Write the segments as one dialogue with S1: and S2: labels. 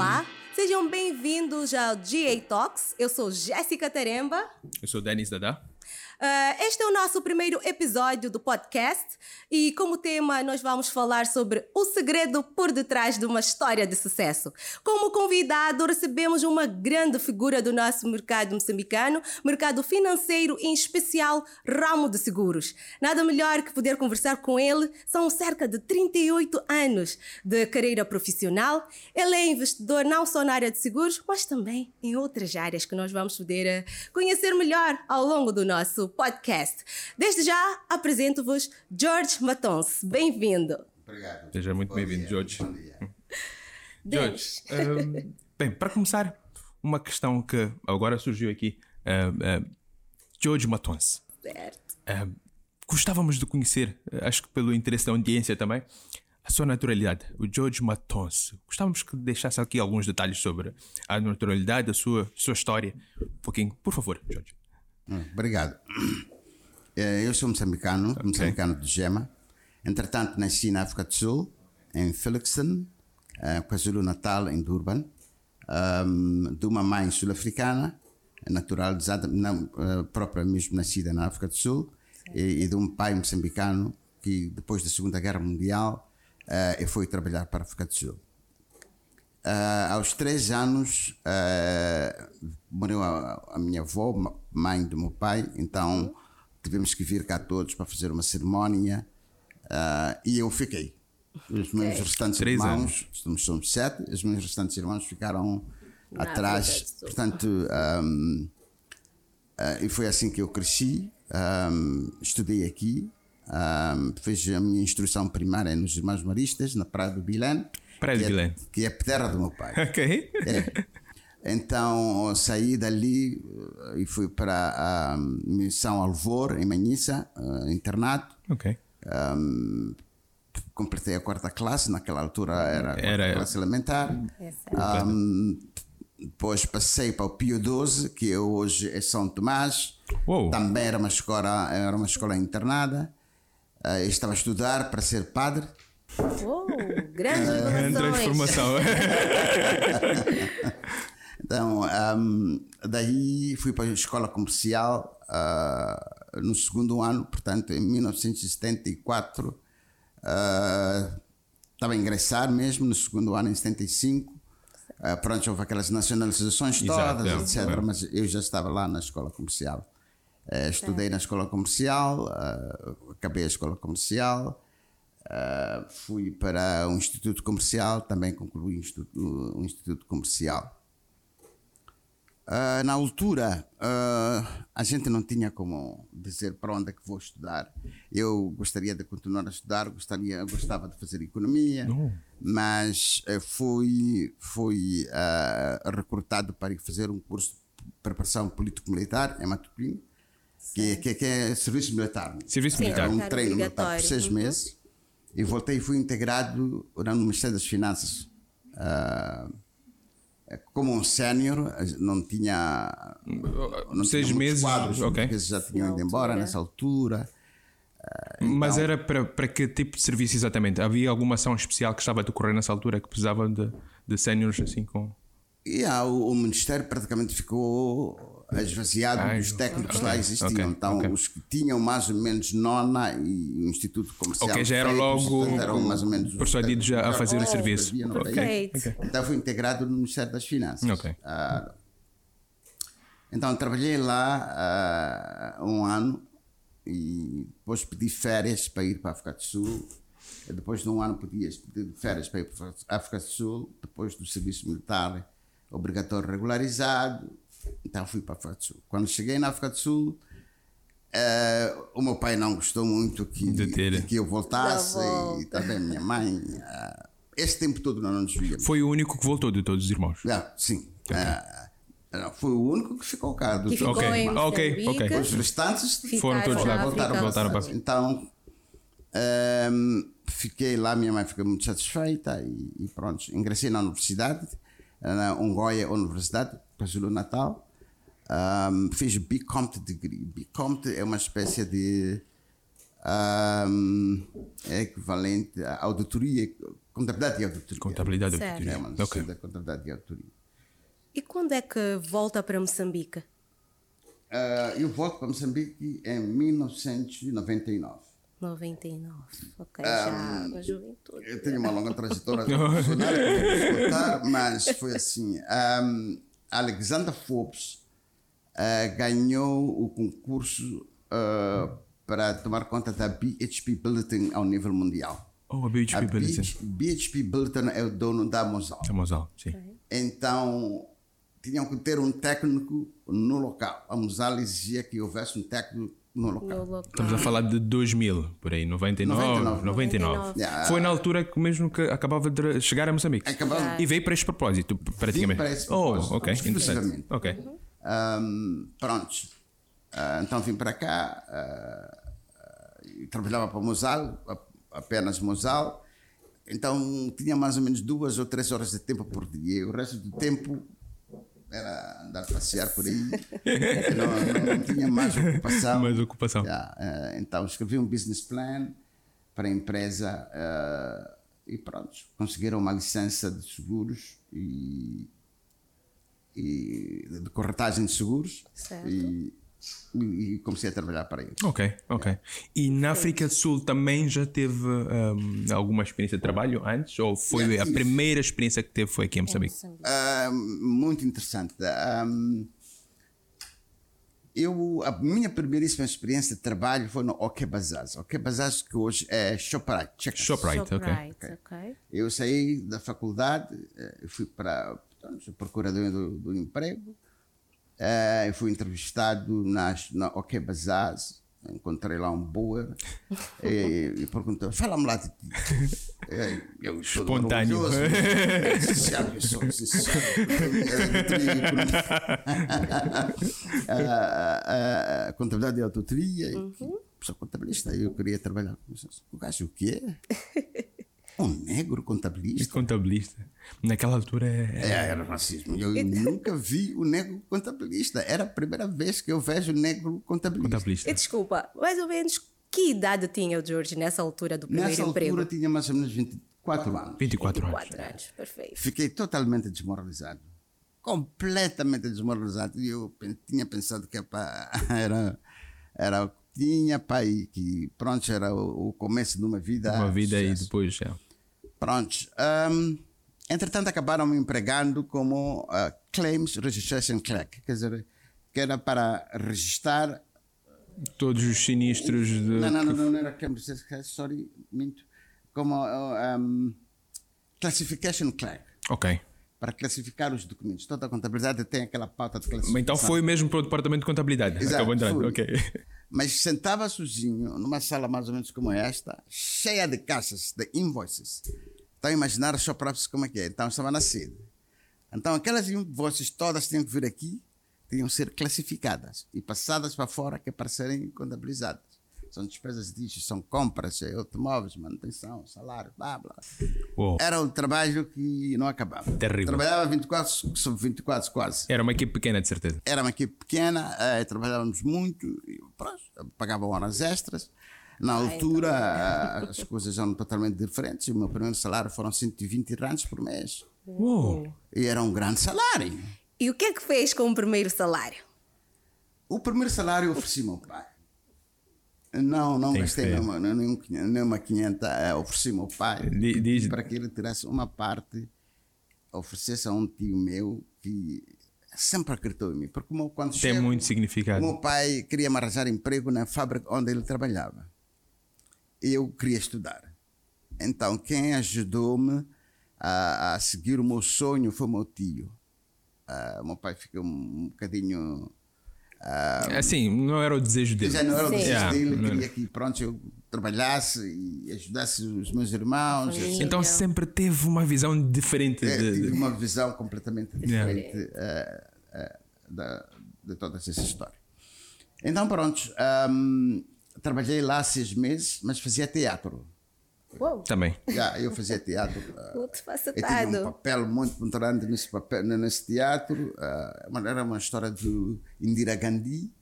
S1: Olá, sejam bem-vindos ao GA Talks. Eu sou Jéssica Teremba.
S2: Eu sou Denis Dada.
S1: Uh, este é o nosso primeiro episódio do podcast e, como tema, nós vamos falar sobre o segredo por detrás de uma história de sucesso. Como convidado, recebemos uma grande figura do nosso mercado moçambicano, mercado financeiro e, em especial, ramo de seguros. Nada melhor que poder conversar com ele. São cerca de 38 anos de carreira profissional. Ele é investidor não só na área de seguros, mas também em outras áreas que nós vamos poder conhecer melhor ao longo do nosso podcast. Desde já apresento-vos George Matons. Bem-vindo.
S3: Obrigado.
S2: Seja muito bem-vindo, George.
S3: Bom dia.
S2: George, um, bem, para começar, uma questão que agora surgiu aqui. Uh, uh, George Matons.
S1: Certo.
S2: Uh, gostávamos de conhecer, acho que pelo interesse da audiência também, a sua naturalidade, o George Matons. Gostávamos que deixasse aqui alguns detalhes sobre a naturalidade, a sua, sua história. Um pouquinho, por favor, George.
S3: Hum, Obrigado. Eh, Eu sou moçambicano, moçambicano de Gema. Entretanto, nasci na África do Sul, em Felixton, eh, KwaZulu-Natal, em Durban, de uma mãe sul-africana, naturalizada, não, eh, própria mesmo nascida na África do Sul, e, e de um pai moçambicano que, depois da Segunda Guerra Mundial, foi trabalhar para a África do Sul. Ah, aos três anos ah, morreu a, a minha avó, mãe do meu pai, então tivemos que vir cá todos para fazer uma cerimónia ah, e eu fiquei. Os meus restantes
S2: Três
S3: irmãos, nós somos sete, os meus restantes irmãos ficaram
S1: Na
S3: atrás. Portanto, ah, e foi assim que eu cresci. ahm, estudei aqui, ahm, fiz a minha instrução primária nos Irmãos Maristas, na Praia do Bilene.
S2: Praia do
S3: que é-
S2: Bilene.
S3: Que é a terra do meu pai.
S2: Ok.
S3: É. Então saí dali eh, e fui para a missão Alvor, em Manhissa, eh, internato.
S2: Ok.
S3: Ahm, completei a quarta classe, naquela altura era
S2: Era-
S3: classe elementar.
S1: Essa.
S3: Ahm, depois passei para o Pio XII, que é hoje é São Tomás.
S2: Uou.
S3: Também era uma escola, era uma escola internada. Eu estava a estudar para ser padre.
S1: Oh, grandes
S2: Grande transformação.
S3: Então, ahm, daí fui para a escola comercial ah, no segundo ano, portanto, em 1974. ah, Estava a ingressar mesmo no segundo ano, em 75. Ah, pronto, houve aquelas nacionalizações
S2: Exato,
S3: todas,
S2: é,
S3: etc.
S2: é.
S3: Mas eu já estava lá na escola comercial. Eh, estudei na escola comercial, ah, acabei a escola comercial. Ah, fui para um instituto comercial, também concluí o instituto, o instituto comercial. Ah, na altura, ah, a gente não tinha como dizer para onde é que vou estudar. Eu gostaria de continuar a estudar, gostaria, gostava de fazer economia, mas eh, fui, fui recrutado para ir fazer um curso de preparação político-militar em Matutim, que, que, que é serviço militar.
S2: Serviço militar.
S3: Era um treino militar por seis
S1: Uhum.
S3: meses. E voltei e fui integrado no Ministério das Finanças. ah, como um sénior, não tinha. Não
S2: Seis
S3: tinha
S2: meses,
S3: Quadros,
S2: ok.
S3: Já tinham ido embora nessa altura.
S2: Mas era para, para que tipo de serviço exatamente? Havia alguma ação especial que estava a decorrer nessa altura que precisava de, de séniores assim com.
S3: E ah, o, o Ministério praticamente ficou esvaziado
S2: Ah,
S3: dos técnicos
S2: ok,
S3: lá existiam.
S2: ok,
S3: então,
S2: ok.
S3: os que tinham mais ou menos nona e o Instituto Comercial.
S2: Ok, já eram logo
S3: portanto, eram mais ou menos os
S2: persuadidos já a fazer o serviço.
S3: havia no
S2: Ok.
S3: país.
S1: Perfeito.
S3: Então fui integrado no Ministério das Finanças.
S2: Ok.
S3: Ah, então trabalhei lá ah, um ano e depois pedi férias para ir para a África do Sul. Depois de um ano pedi pedir férias para ir para a África do Sul, depois do serviço militar obrigatório regularizado. Então fui para a África do Sul. Quando cheguei na África do Sul, ah, o meu pai não gostou muito que,
S2: De
S3: que eu voltasse e também a minha mãe. ah, esse tempo todo nós não nos víamos.
S2: Foi o único que voltou de todos os irmãos.
S3: Ah, sim. Não, foi o único que ficou cá. dos
S1: Que ficou
S2: Ok,
S1: em
S2: ok, ok.
S3: Os restantes
S2: Foram todos lá,
S3: voltaram,
S1: África
S2: voltaram
S1: do
S2: para-
S1: Sul.
S3: Então, ahm, fiquei lá, minha mãe ficou muito satisfeita e, e pronto, ingressei na universidade, na Ungoia Universidade, KwaZulu Natal. Ahm, fiz BComT Degree. BComT é uma espécie de ahm, é equivalente à auditoria Contabilidade e auditoria.
S2: Contabilidade.
S3: É
S2: auditoria.
S3: uma
S2: Ok.
S3: licenciatura de contabilidade e auditoria.
S1: E quando é que volta para Moçambique?
S3: Ah, eu volto para Moçambique em 1999.
S1: 99. Ok,
S3: Ah,
S1: já a juventude.
S3: Eu tenho uma longa trajetória profissional mas foi assim. Um, Alexander Forbes ah, ganhou o concurso ah, para tomar conta da BHP Billiton ao nível mundial.
S2: Oh, a BHP
S3: A
S2: Billiton.
S3: BHP Billiton é o dono da Mosal.
S2: É Mosal, sim.
S3: Então, tinham que ter um técnico no local. A Mosal exigia que houvesse um técnico no local.
S1: No local.
S2: Estamos a falar de 2000, por aí, 99.
S3: 99.
S2: 99.
S3: Yeah.
S2: Foi na altura que mesmo que acabava de chegar a Moçambique.
S3: Acabava-
S2: E veio para este propósito, praticamente.
S3: para esse
S2: oh,
S3: propósito,
S2: ok, interessante.
S3: exclusivamente.
S2: Ok.
S3: Um, pronto. Ah, então vim para cá e trabalhava para Mosal, a- apenas Mosal. Então tinha mais ou menos duas ou três horas de tempo por dia. O resto do tempo era andar a passear por aí. não, não- tinha mais ocupação.
S2: Mais ocupação.
S3: Já, ah, então escrevi um business plan para a empresa ah, e pronto. Conseguiram uma licença de seguros e e de corretagem de seguros
S1: Certo.
S3: e, e comecei a trabalhar para eles.
S2: Ok, ok. E na África do Sul também já teve hum, alguma experiência de trabalho antes? Ou foi
S3: Yeah,
S2: a
S3: tive.
S2: primeira experiência que teve foi aqui em Moçambique?
S3: Ah, muito interessante. Ahm, eu, a minha primeiríssima experiência de trabalho foi no OK Bazaz. OK Bazaz que hoje é Shoprite. Checkers.
S2: Shoprite, ok.
S1: Shoprite, ok.
S3: Eu saí da faculdade, eh, fui para portanto, sou procurador do, do emprego, eu fui entrevistado nas, na OK Bazaz, encontrei lá um boer e, e perguntou, fala-me lá de ti. Eh, Eu, todo
S2: Espontâneo.
S3: eh, senhor, eu sou, senhor. Eh, Contabilidade e auditoria, e sou contabilista, eu queria trabalhar com vocês. O gajo, o quê? Um negro contabilista?
S2: Contabilista. Naquela altura é.
S3: É, era racismo. Eu nunca vi o negro contabilista. Era a primeira vez que eu vejo negro contabilista.
S2: Contabilista.
S1: E desculpa, mais ou menos que idade tinha o George nessa altura do primeiro
S3: Nessa
S1: emprego?
S3: altura tinha mais ou menos 24 anos.
S2: 24 anos.
S1: 4 anos, perfeito.
S3: Fiquei totalmente desmoralizado. Completamente desmoralizado. E eu tinha pensado que era, era tinha pai que pronto era o, o começo de uma vida
S2: Uma vida e
S3: sucesso.
S2: depois. É.
S3: Pronto. Ahm, entretanto, acabaram me empregando como ah, Claims Registration Clerk, quer dizer, que era para registrar.
S2: Todos os sinistros de.
S3: Não, não, não, não, não era Claims Registration Clerk, sorry, minto. Como ah, ahm, Classification Clerk,
S2: Ok.
S3: para classificar os documentos. Toda a contabilidade tem aquela pauta de classificação.
S2: Então foi mesmo para o departamento de contabilidade.
S3: Exato,
S2: Acabou entrando.
S3: Mas sentava sozinho numa sala mais ou menos como esta, cheia de caixas, de invoices. Então, imaginar os shops como é que é. Então, estava na sede. Então, aquelas invoices todas tinham que vir aqui, tinham que ser classificadas e passadas para fora que é para serem contabilizadas. São despesas disso, são compras, automóveis, manutenção, salário, blá, blá.
S2: Uou.
S3: Era um trabalho que não acabava.
S2: Terrível.
S3: Trabalhava 24 sobre 24 quase.
S2: Era uma equipe pequena, de certeza.
S3: Era uma equipe pequena, eh, trabalhávamos muito, e, pronto, pagavam horas extras. Na altura, eh, as coisas eram totalmente diferentes. O meu primeiro salário foram 120 rands por mês.
S2: Uou.
S3: E era um grande salário.
S1: E o que é que fez com o primeiro salário?
S3: O primeiro salário eu ofereci ao meu pai. Não, não
S2: Tem
S3: gastei nenhuma, nenhum, nenhuma 500, eh, ofereci ao meu pai
S2: Di- diz-
S3: para que ele tirasse uma parte, oferecesse a um tio meu que sempre acreditou em mim. Porque o meu- quando
S2: Tem
S3: chego-
S2: muito
S3: O
S2: significado.
S3: meu pai queria me arranjar emprego na fábrica onde ele trabalhava. Eu queria estudar. Então, quem ajudou-me a, a seguir o meu sonho foi o meu tio. O meu pai ficou um bocadinho. ah,
S2: Assim, não era o desejo dele.
S3: já não era o desejo
S2: Yeah,
S3: dele, queria que pronto, eu trabalhasse e ajudasse os meus irmãos.
S1: Família.
S2: Então sempre teve uma visão diferente
S3: É,
S2: de.
S3: tive uma visão completamente
S2: Yeah.
S3: diferente eh, eh, da, de toda essa história. Então, pronto, ahm, trabalhei lá seis meses, mas fazia teatro.
S1: Uou,
S2: Também.
S3: Já, eu fazia teatro. ah, eu tinha um papel muito importante nesse, papel, nesse teatro. ah, era uma história de Indira Gandhi,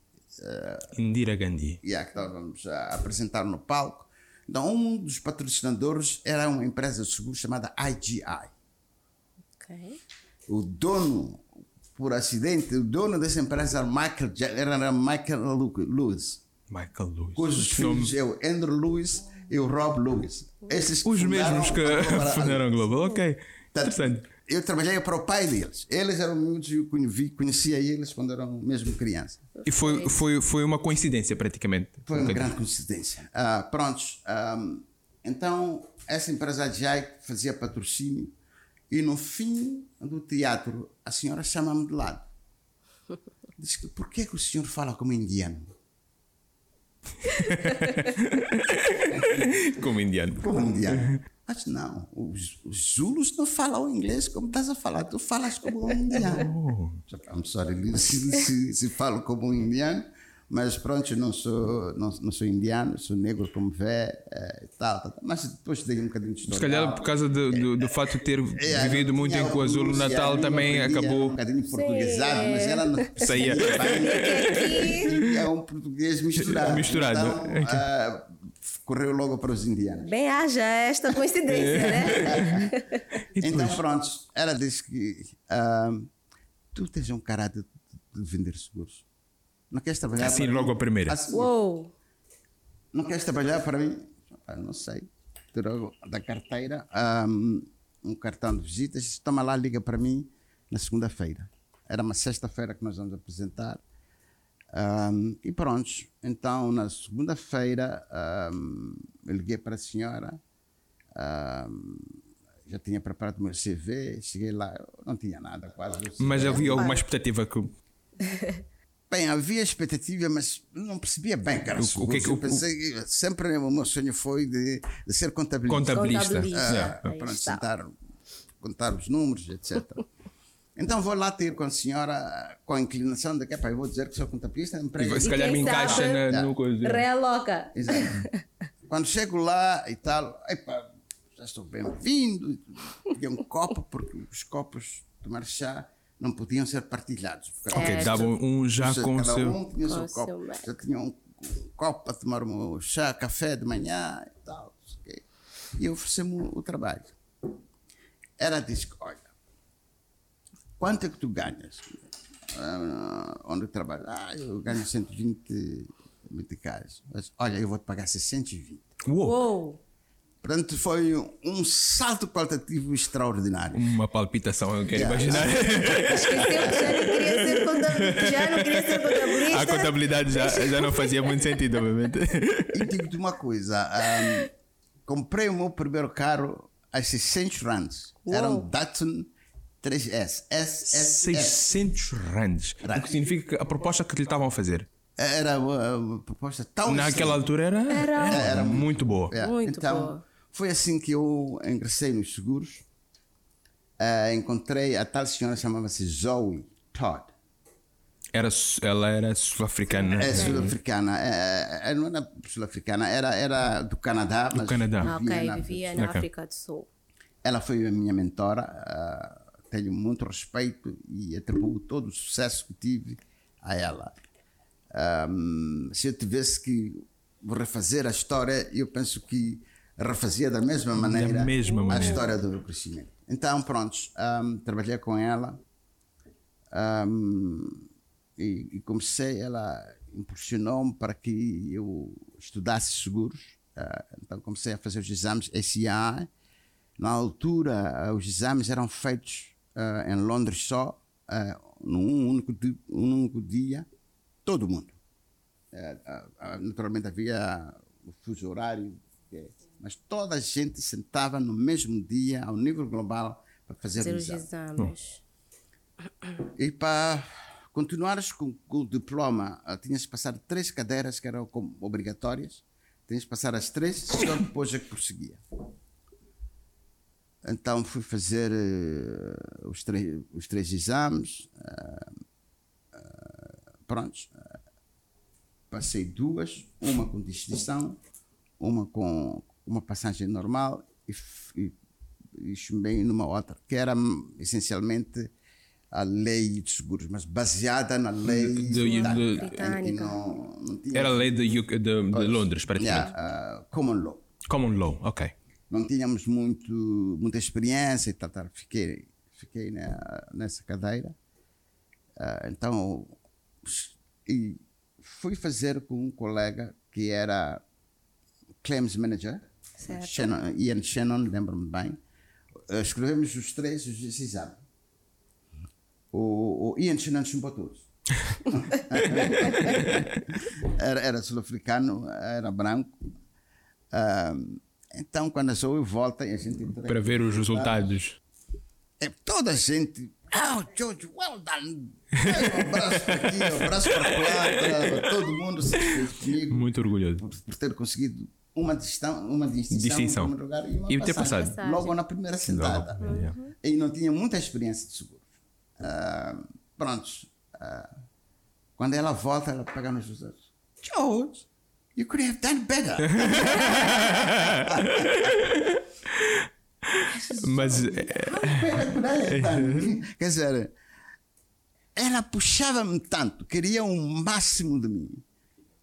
S2: Indira Gandhi.
S3: yeah, que estávamos a apresentar no palco. Então, um dos patrocinadores era uma empresa de seguro chamada IGI.
S1: Ok.
S3: O dono, por acidente, o dono dessa empresa era Michael, era Michael Lewis,
S2: Michael Lewis.
S3: cujos
S2: Esse nome-
S3: é o Andrew Lewis e o Rob Lewis. Esses
S2: Os mesmos que fundaram Global. Ok.
S3: Portanto,
S2: Interessante.
S3: Eu trabalhei para o pai deles. Eles eram miúdos e eu conhe- conhecia eles quando eram mesmo crianças.
S2: E foi, foi, foi uma coincidência, praticamente.
S3: Foi
S2: Um
S3: uma grande coincidência. Ah, prontos. então, essa empresa AGI fazia patrocínio e no fim do teatro a senhora chama-me de lado. Diz que por que, que o senhor fala como indiano?
S2: Como indiano.
S3: Como indiano? Mas não, os, os Zulus não falam inglês como estás a falar, tu falas como um indiano. I'm sorry se, se, se falo como um indiano, mas pronto, eu não sou, não, não sou indiano, sou negro como vê, eh, tal, tal, tal. Mas depois dei um bocadinho de história.
S2: Se calhar por causa do, do, do fato de ter
S3: É,
S2: vivido muito em Coazul
S3: pronúncia,
S2: Natal também acabou.
S3: Um bocadinho portuguesado, mas ela não
S2: Saía.
S3: É um português misturado.
S2: Misturado.
S3: Então, ah, correu logo para os indianos.
S1: Bem haja esta coincidência, né?
S3: Então, pronto, ela disse que ah, tu tens um caráter de vender seguros. Não queres trabalhar
S2: Assim, logo
S3: mim?
S2: a primeira.
S3: Assim,
S1: Uou!
S3: Não queres trabalhar para mim? Ah, não sei. Tirou da carteira ah, um cartão de visitas. Toma lá, liga para mim na segunda-feira. Era uma sexta-feira que nós vamos apresentar. Ah, e pronto. Então, na segunda-feira, ah, eu liguei para a senhora. já tinha preparado o meu CV. Cheguei lá, eu não tinha nada quase.
S2: Mas havia alguma expectativa que.
S3: Bem, havia expectativa, mas não percebia bem era
S2: O- o que é que-
S3: eu
S2: o-
S3: pensei, sempre o meu sonho foi de, de ser contabilista.
S2: Contabilista.
S3: Ah, para sentar, contar os números, etc. então vou lá ter com a senhora com a inclinação de que "Epá, eu vou dizer que sou contabilista. emprego
S2: E se calhar me encaixa na, no coisa.
S1: Real louca.
S3: Exato. Quando chego lá e tal, epá, já estou bem-vindo. Peguei um copo, porque os copos de tomar chá não podiam ser partilhados.
S2: Ok, davam um já com o seu.
S3: um tinha
S1: Com
S3: seu copo.
S1: seu.
S3: Já tinha um, um copo para tomar o meu chá, café de manhã e tal. não sei o quê. E oferecemos o, o trabalho. Ela disse: Olha, quanto é que tu ganhas? Ah, onde eu trabalho? Ah, eu ganho 120 meticais. Mas, olha, eu vou te pagar 620.
S2: Uou!
S1: Uou!
S3: Portanto, foi um salto qualitativo extraordinário.
S2: Uma palpitação, eu quero
S3: Yeah.
S2: imaginar.
S1: Esqueceu que já não queria ser contabilista. Já não queria ser contabilista.
S2: A contabilidade já, já não fazia muito sentido, obviamente.
S3: E digo-te uma coisa: ahm, comprei o meu primeiro carro a 600 rands. Era um
S1: Uou.
S3: Datsun 3S. SSS.
S2: 600 rands. O que significa que a proposta que lhe estavam a fazer
S3: Era uma, uma proposta tão
S2: naquela altura era,
S1: Era.
S2: era muito boa.
S3: É,
S1: Muito
S3: então,
S1: boa.
S3: Foi assim que eu ingressei nos seguros. Ah, encontrei a tal senhora chamava-se Zoe Todd.
S2: Era, ela era sul-africana.
S3: É sul-africana. É, é, não era sul-africana, era, era do Canadá. mas
S2: Canadá.
S1: Ah,
S3: vivia
S1: ok,
S3: na-
S1: vivia na. África do Sul.
S3: Ela foi a minha mentora. ah, tenho muito respeito e atribuo todo o sucesso que tive a ela. Ahm, se eu tivesse que refazer a história, eu penso que refazia da mesma maneira,
S2: mesma
S3: a
S2: maneira.
S3: história do crescimento. Então, prontos, ahm, trabalhei com ela ahm, e, e comecei, ela impulsionou-me para que eu estudasse seguros. Ah, então, comecei a fazer os exames SIA. Na altura, ah, os exames eram feitos ah, em Londres só, ah, num único, um único dia, todo mundo. Naturalmente havia o fuso horário, mas toda a gente sentava no mesmo dia, ao nível global, para fazer
S1: Fazer os
S3: exame.
S1: exames.
S3: E para continuares com, com o diploma, ah, tinhas que passar três cadeiras que eram obrigatórias. Tinhas que passar as três, só depois é que prosseguia. Então fui fazer eh, os, três, os três exames. ah, ah, prontos. passei duas, uma com distinção, uma com uma passagem normal e, e, e chumbei numa outra, que era hum, essencialmente a lei de seguros, mas baseada na lei
S2: Do-
S3: britânica, não, não tinha
S2: Era a lei de, UK de- de Londres, praticamente.
S3: Yeah, uh, common law.
S2: Common law, ok.
S3: Não tínhamos muito, muita experiência e tal, tal. Fiquei, fiquei na, nessa cadeira. Ah, então, e fui fazer com um colega que era claims manager,
S1: Certo.
S3: Shannon, Ian Shannon, lembro-me bem. Ah, escrevemos os três os exames. O, o Ian Shannon chumbou todos. era, era sul-africano, era branco. Ah, então, quando a Zoe volta, e a gente
S2: Para ver os resultados.
S3: é, toda a gente. Oh, George, well done! Um abraço para aqui, um abraço para lá. Todo mundo se fez comigo
S2: Muito orgulhoso.
S3: por, por ter conseguido uma distinção, uma distinção,
S2: Distinção.
S3: em primeiro lugar, e, uma
S2: E ter
S3: passagem,
S2: passado.
S3: Logo na primeira sentada.
S2: Yeah.
S3: E não tinha muita experiência de seguros. Ah, prontos. Ah, quando ela volta, ela pega nos olhos. George, you could have done better.
S2: Mas é,
S3: Quer dizer, ela puxava-me tanto, queria o máximo de mim.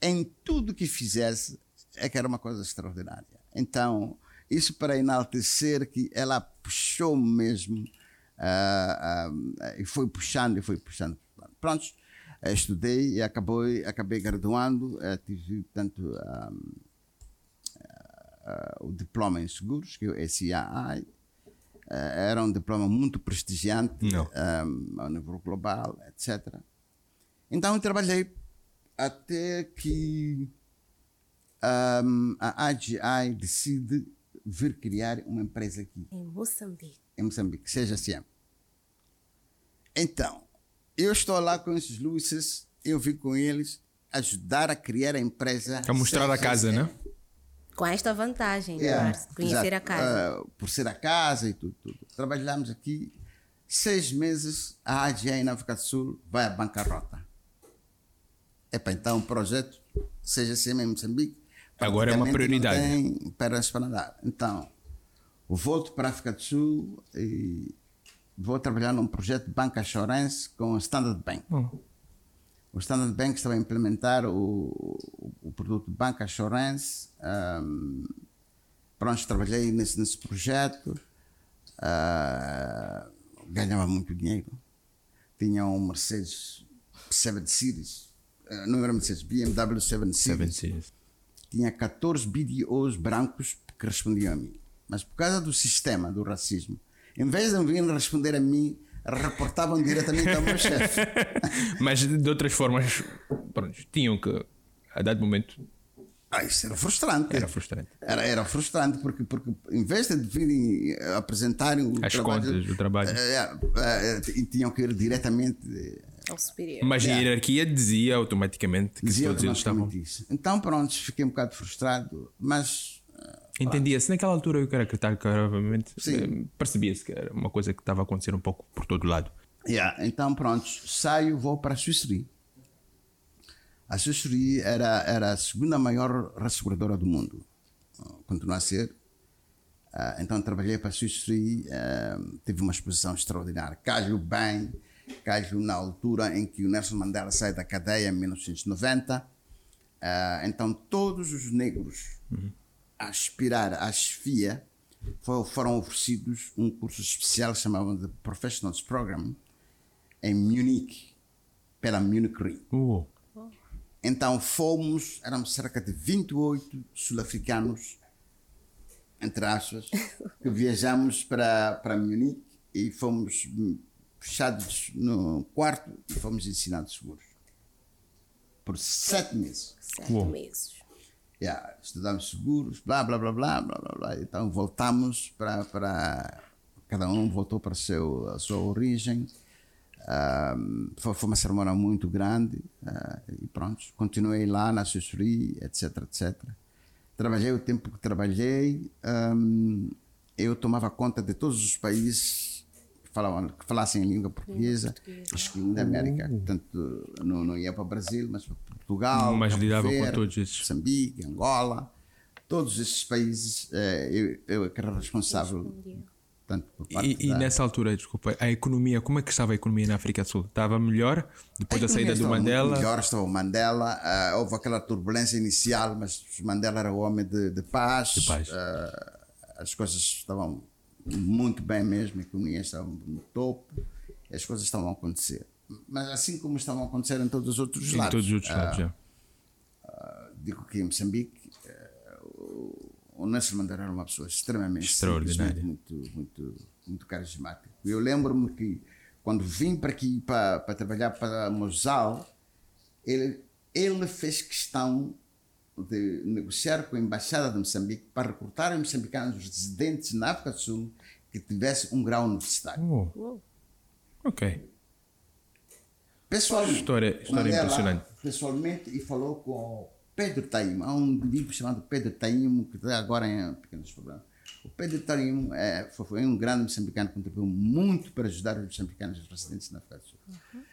S3: Em tudo que fizesse, é que era uma coisa extraordinária. Então, isso para enaltecer que ela puxou mesmo ah, ah, e foi puxando e foi puxando. Prontos, eh, estudei e acabei, acabei graduando, eh, tive, portanto, ah, ah, o diploma em seguros, que é o SIAI, eh, era um diploma muito prestigiante um, ao nível global, etc. Então eu trabalhei até que um, a AGI decide vir criar uma empresa aqui
S1: Em Moçambique.
S3: em Moçambique, seja assim. Então, eu estou lá com esses Luises, eu vim com eles ajudar a criar a empresa.
S2: a mostrar a casa, né?
S1: Com esta vantagem,
S3: Yeah,
S1: Márcio, conhecer
S3: exato.
S1: a casa.
S3: Ah, por ser a casa e tudo, tudo. Trabalhamos aqui seis meses, a AGI na África do Sul vai à bancarrota. Epa, então o projeto, seja assim em Moçambique,
S2: Agora é uma
S3: praticamente não
S2: prioridade.
S3: Tem pernas para nadar. Então, eu volto para a África do Sul e vou trabalhar num projeto de banca assurance com o Standard Bank.
S2: Oh.
S3: O Standard Bank estava a implementar o, o, o produto de banca assurance. Um, pronto, trabalhei nesse, nesse projeto. Ah, ganhava muito dinheiro. Tinha um Mercedes 7 Series. ah, não era Mercedes, BMW 7 Series.
S2: Seven Series.
S3: Tinha 14 BDOs brancos que respondiam a mim. Mas por causa do sistema do racismo, em vez de virem responder a mim, reportavam diretamente ao meu chefe.
S2: Mas de outras formas, pronto, tinham que, a dado momento,
S3: Ah, isso era frustrante.
S2: era frustrante.
S3: Era, era frustrante porque, porque em vez de virem apresentarem o
S2: As
S3: trabalho,
S2: contas do trabalho.
S3: eh, eh, eh, tinham que ir diretamente. Eh,
S1: Ao superior.
S2: Mas a hierarquia dizia automaticamente que
S3: Dizia
S2: todos eles estavam.
S3: isso. Então, pronto, fiquei um bocado frustrado, mas
S2: Entendia-se. Naquela altura eu quero acreditar que
S3: Sim.
S2: eh, percebia-se que era uma coisa que estava a acontecer um pouco por todo lado.
S3: Yeah, então pronto, saio, vou para a Suíçerie. A Suíçerie era, era a segunda maior resseguradora do mundo. Continua a ser. Ah, então trabalhei para a Suíçerie, ah, tive uma exposição extraordinária. Calho bem, calho na altura em que o Nelson Mandela sai da cadeia em 1990. Ah, então todos os negros a aspirar à chefia fo- foram oferecidos um curso especial que chamavam de Professionals Program em Munique, pela Munich Re.
S2: Uh,
S3: Então fomos, éramos cerca de 28 sul-africanos, entre aspas, que viajamos para, para Munique e fomos fechados no quarto e fomos ensinados seguros. Por sete meses.
S1: Sete
S2: Uou.
S1: meses.
S3: Yeah, estudamos seguros, blá, blá, blá, blá, blá, blá, blá. Então voltamos para, para... Cada um voltou para seu, a sua origem. Foi, foi uma cerimônia muito grande ah, e pronto, continuei lá na assessoria, etc, etc. Trabalhei o tempo que trabalhei, ahm, eu tomava conta de todos os países falavam, que falassem em língua portuguesa, excluindo a América. Portanto, não, não ia para o Brasil, mas para Portugal,
S2: Mas
S3: Cabo
S2: lidava com todos esses.
S3: Moçambique, Angola, todos esses países, eh, eu, eu é que era responsável Portanto, por parte
S2: E, e
S3: da-
S2: nessa altura, desculpa, a economia, como é que estava a economia na África do Sul? Estava melhor depois da
S3: A
S2: saída do Mandela?
S3: Melhor estava o Mandela. ah, houve aquela turbulência inicial, mas Mandela era o homem de, de paz.
S2: De paz.
S3: ah, as coisas estavam muito bem mesmo, a economia estava no topo, as coisas estavam a acontecer. Mas assim como estavam a acontecer em todos os outros
S2: Em
S3: lados.
S2: todos os outros
S3: Ah,
S2: lados, já.
S3: digo que em Moçambique eh, o- Nelson Mandela era uma pessoa extremamente
S2: Extraordinária.
S3: muito, muito, muito carismático. Eu lembro-me que quando vim para aqui para, para trabalhar para Mosal, ele, ele fez questão de negociar com a Embaixada de Moçambique para recrutar moçambicanos residentes na África do Sul que tivessem um grau universitário.
S2: Oh. Ok.
S3: Pessoalmente,
S2: História- história impressionante.
S3: Pessoalmente, e falou com Pedro Taimo. Há um indivíduo chamado Pedro Taimo, que está agora em pequenos problemas. O Pedro Taimo é, foi, foi um grande moçambicano que contribuiu muito para ajudar os moçambicanos residentes na África do Sul.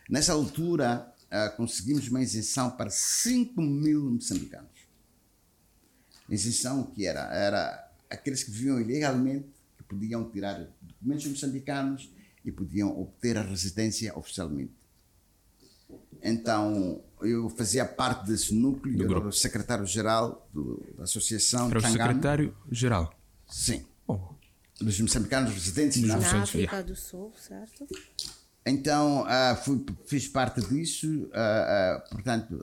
S3: Nessa altura, ah, conseguimos uma isenção para 5 mil moçambicanos. Isenção que era, era aqueles que viviam ilegalmente, que podiam tirar documentos moçambicanos e podiam obter a residência oficialmente. Então, eu fazia parte desse núcleo,
S2: Do
S3: eu era o secretário-geral do- da associação
S2: Para o secretário-geral.
S3: Sim,
S2: Oh.
S3: dos moçambicanos residentes na
S2: Dos
S3: África.
S1: Na
S2: Santos,
S1: África do Sul, certo?
S3: Então, ah, fui- fiz parte disso, ah, ah, portanto,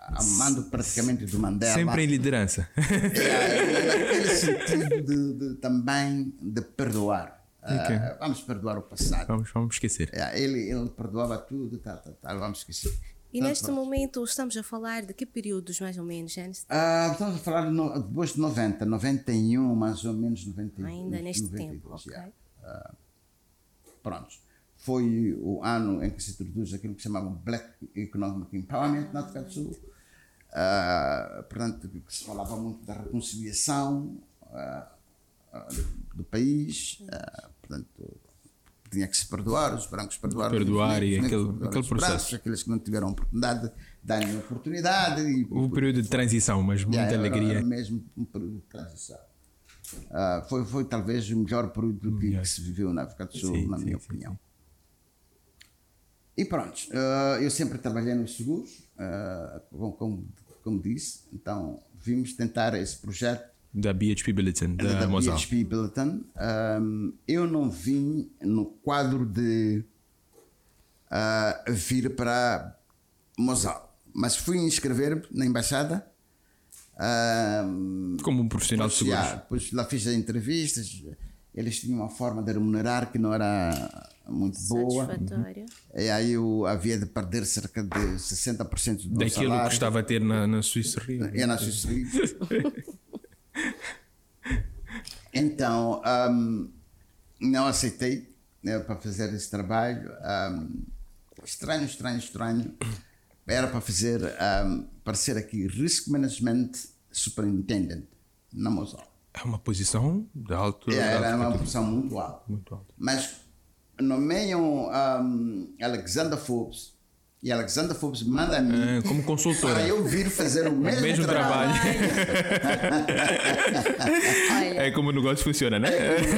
S3: ah, ah, mando praticamente do Mandela.
S2: Sempre em liderança.
S3: É, naquele sentido de, de- também de perdoar. Ah,
S2: Ok.
S3: Vamos perdoar o passado.
S2: vamos, vamos esquecer.
S3: É, ele, ele perdoava tudo, tá, tá, tá, vamos esquecer.
S1: E neste
S3: pronto.
S1: momento estamos a falar de que períodos mais ou menos, Janice?
S3: Ah, estamos a falar no, depois de 90, 91, mais ou menos 91.
S1: Ainda neste
S3: 92,
S1: tempo, ok.
S3: já. Ah, pronto. Foi o ano em que se introduz aquilo que se chamava Black Economic Empowerment na África do Sul. Ah, portanto, que se falava muito da reconciliação ah, ah, do país. portanto, tinha que se perdoar, os brancos perdoaram.
S2: Perdoar e aquele- aquele
S3: os brancos,
S2: processo.
S3: Aqueles que não tiveram oportunidade, darem oportunidade. E,
S2: O período de transição, mas muita
S3: Yeah,
S2: alegria.
S3: Era mesmo um período de transição. Foi, foi talvez o melhor período que, que se viveu na África do Sul,
S2: Sim,
S3: na
S2: sim,
S3: minha
S2: sim,
S3: opinião. E pronto, ah, eu sempre trabalhei nos seguros, ah, como, como, disse, então vimos tentar esse projeto
S2: Da BHP Billiton, da,
S3: da. BHP Billiton. Eu não vim no quadro de ah, vir para Mosal, mas fui inscrever na embaixada.
S2: Como um profissional de seguros.
S3: Depois lá fiz as entrevistas. Eles tinham uma forma de remunerar que não era muito boa.
S1: Satisfatória.
S3: E aí eu havia de perder cerca de 60% do
S2: Daquilo
S3: salário.
S2: que estava a ter na, na Suíça Rio.
S3: É na Suíça Livre. Então, ahm, não aceitei né, para fazer esse trabalho. Ahm, estranho, estranho, estranho. Era para fazer, ahm, para ser aqui Risk Management Superintendent na Mosal.
S2: É uma posição de alto. de
S3: Era
S2: alto
S3: uma posição muito alta.
S2: Muito alto.
S3: Mas nomeiam ahm, Alexander Forbes e Alexander Forbes manda a mim
S2: Ah, como consultora.
S3: para eu vir fazer o mesmo,
S2: mesmo trabalho.
S1: Olha,
S2: É como o negócio funciona, né?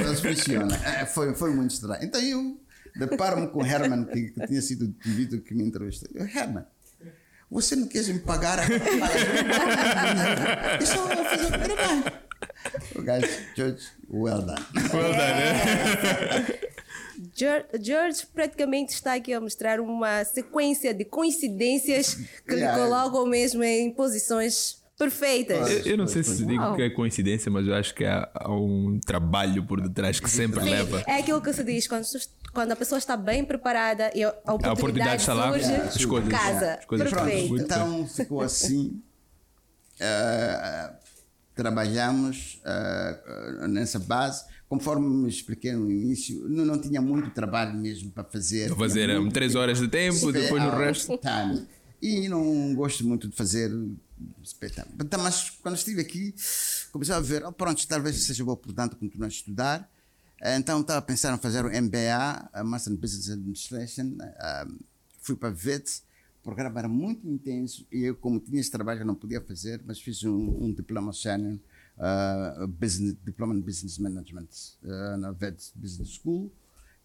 S3: Mas funciona. É, foi, foi muito estranho. Então eu deparo-me com o Herman, que, que tinha sido o indivíduo que me entrevistou. Eu, Herman, você não quis me pagar a Eu só vou fazer o trabalho. O gajo, George, well done.
S2: Well done, né?
S1: Geor- George praticamente está aqui a mostrar uma sequência de coincidências que
S3: Yeah.
S1: lhe colocam mesmo em posições perfeitas.
S2: Eu, eu não sei se digo que é coincidência, mas eu acho que há, há um trabalho por detrás que sempre
S1: Sim,
S2: leva.
S1: é aquilo que se diz quando, quando a pessoa está bem preparada e a oportunidade,
S2: A oportunidade está lá,
S1: surge,
S2: as coisas-
S1: casa.
S2: as coisas
S3: Pronto,
S1: Perfeito.
S2: Muito
S3: então ficou assim. Ah, trabalhamos ah, nessa base. Conforme me expliquei no início, não, não tinha muito trabalho mesmo para fazer.
S2: Vou fazer um, três horas de tempo, depois no
S3: Ah,
S2: resto.
S3: time. E não gosto muito de fazer espetáculo. Então, mas quando estive aqui, comecei a ver, oh, pronto, talvez seja boa, portanto, continuar a estudar. Então estava a pensar em fazer o MBA, Master in Business Administration. ah, fui para VET, o programa era muito intenso e eu, como tinha esse trabalho, eu não podia fazer, mas fiz um, um diploma sênior uh, business, Diploma in Business Management uh, na VED Business School.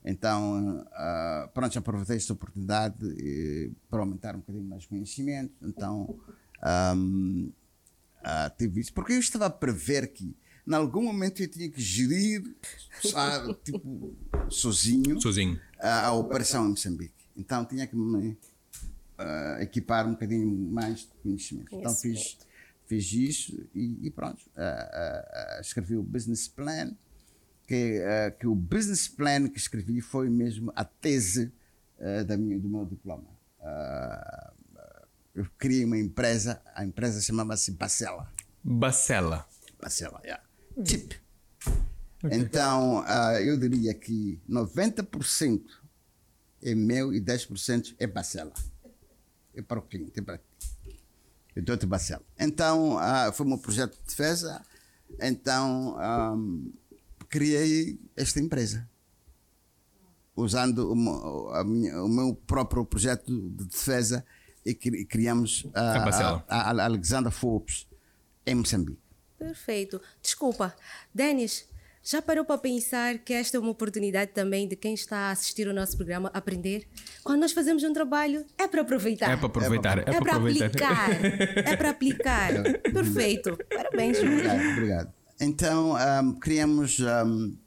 S3: Então, uh, pronto, aproveitei esta oportunidade eh, para aumentar um bocadinho mais conhecimento. Então, um, uh, tive isso. Porque eu estava a prever que, em algum momento, eu tinha que gerir, sabe, tipo, sozinho,
S2: Sozinho.
S3: a, a operação em Moçambique. Então, tinha que me uh, equipar um bocadinho mais de conhecimento. Então, fiz, fiz isso e, e pronto. Uh, uh, escrevi o business plan que, uh, que o business plan que escrevi foi mesmo a tese uh, da minha, do meu diploma. Uh, eu criei uma empresa, a empresa chamava-se Bacela.
S2: Bacela.
S3: Bacela, yeah. Chip. Então, eu diria que 90% é meu e 10% é Bacela. É para o cliente, é para ti. Eu dou-te Bacela. Então, foi um projeto de defesa. Então, um, criei esta empresa usando o, minha, o, meu próprio projeto de defesa e criamos a, a, a, a Alexander Forbes em Moçambique.
S1: Perfeito. Desculpa, Denis, já parou para pensar que esta é uma oportunidade também de quem está a assistir o nosso programa aprender? Quando nós fazemos um trabalho, é para aproveitar.
S2: É para aproveitar. É para,
S1: é para aplicar. é para aplicar. Perfeito. Parabéns, Júlio.
S3: Obrigado, obrigado. Então, um, criamos um,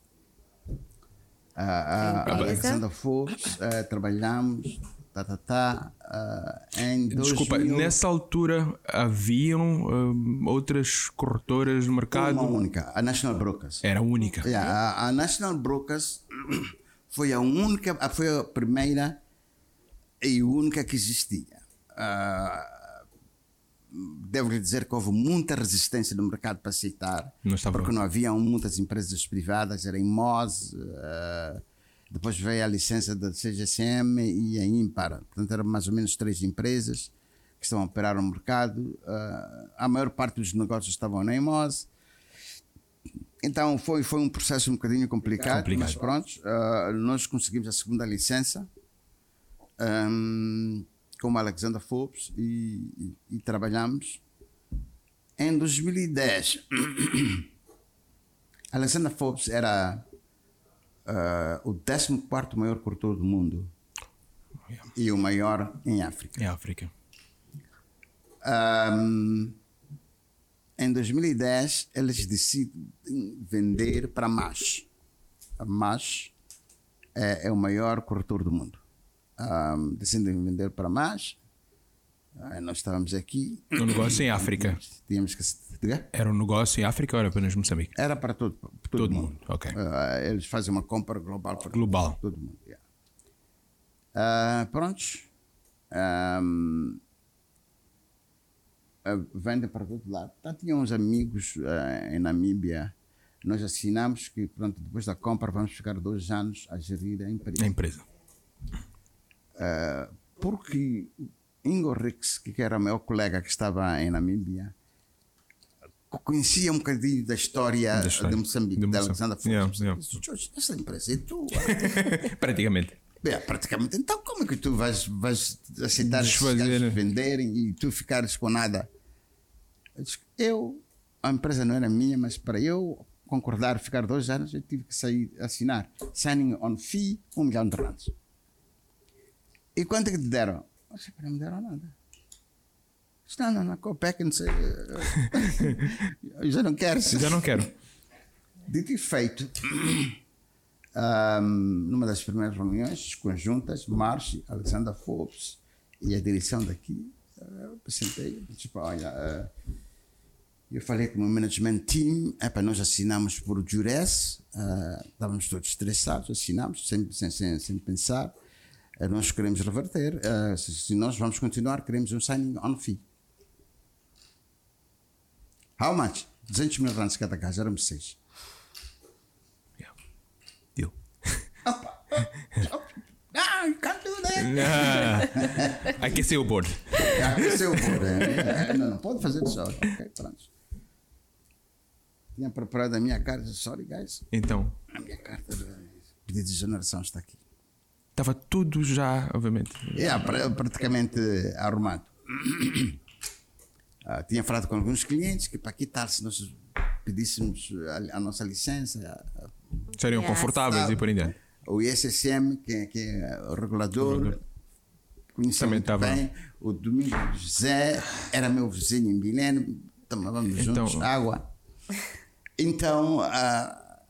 S3: a, a, a Forbes, uh, trabalhamos, tá, tá, tá, uh, em
S2: Desculpa, 2000... nessa altura haviam uh, outras corretoras no mercado?
S3: Uma única, a National Brokers.
S2: Era a única?
S3: Yeah, a, a National Brokers foi a única, foi a primeira e única que existia. Uh, devo lhe dizer que houve muita resistência no mercado para aceitar, não porque não havia muitas empresas privadas, era em MOS, uh, depois veio a licença da CGCM e a Impar. Portanto, eram mais ou menos três empresas que estão a operar no mercado. Uh, a maior parte dos negócios estavam na MOS. Então foi, foi um processo um bocadinho complicado, complicado. mas pronto, uh, nós conseguimos a segunda licença. Um, com a Alexander Forbes e, e, e trabalhamos. Em 2010, Alexander Forbes era uh, o 14 maior corretor do mundo e o maior em África.
S2: Em África.
S3: Um, em 2010, eles decidem vender para a MAS. A MAS é, é o maior corretor do mundo um, decidem vender para mais. Uh, nós estávamos aqui.
S2: Um negócio em África.
S3: Tínhamos que.
S2: Era um negócio em África ou era apenas Moçambique?
S3: Era para todo, todo,
S2: todo mundo. mundo. ok.
S3: Uh, eles fazem uma compra global para
S2: global.
S3: todo mundo. Yeah. Uh, prontos. Um, uh, vendem para todo lado. Então, tinha uns amigos em Namíbia. Nós assinamos que, pronto, depois da compra, vamos ficar dois anos a gerir a empresa.
S2: A empresa.
S3: Porque Ingo Rix, que era meu colega que estava em Namíbia, conhecia um bocadinho da história, da história. de Moçambique, de, de Alexandre Forbes. Yeah, yeah. Esta empresa é tua.
S2: praticamente.
S3: É, praticamente. Então, como é que tu vais, vais aceitar Desfazer. venderem e tu ficares com nada? Eu, a empresa não era minha, mas para eu concordar, ficar dois anos, eu tive que sair, assinar signing on fee, um milhão de rands. E quanto é que te deram? Você não me deram nada. Não, não, na Copec, não sei. Eu já não quero.
S2: Já não quero.
S3: Dito e feito, um, numa das primeiras reuniões conjuntas, Marci, Alexandra Forbes e a direção daqui, eu apresentei, tipo, olha, uh, eu falei com o management team, é para nós assinamos por Jures, uh, estávamos todos estressados, assinamos, sem, sem, sem, sem pensar. Nós queremos reverter. Se, nós vamos continuar, queremos um signing on fee. How much? 200 mil rands cada casa, éramos seis.
S2: Yeah. Deal.
S3: Opa. No, you can't do that.
S2: Nah. Aquecer o board.
S3: Aquecer o board. É. Não, não pode fazer isso. Ok, pronto. Tinha preparado a minha carta. Sorry, guys.
S2: Então.
S3: A minha carta de pedido de exoneração está aqui.
S2: Estava tudo já, obviamente.
S3: É, praticamente arrumado. Ah, tinha falado com alguns clientes que para quitar-se nossos pedíssemos a, a nossa licença,
S2: Seriam confortáveis e por aí dentro.
S3: o ISSM, que, é- que é o regulador, conhecia
S2: Também
S3: muito
S2: estava-
S3: bem. O Domingo José era meu vizinho em Milene, tomávamos
S2: Então-
S3: juntos água. Então, ah,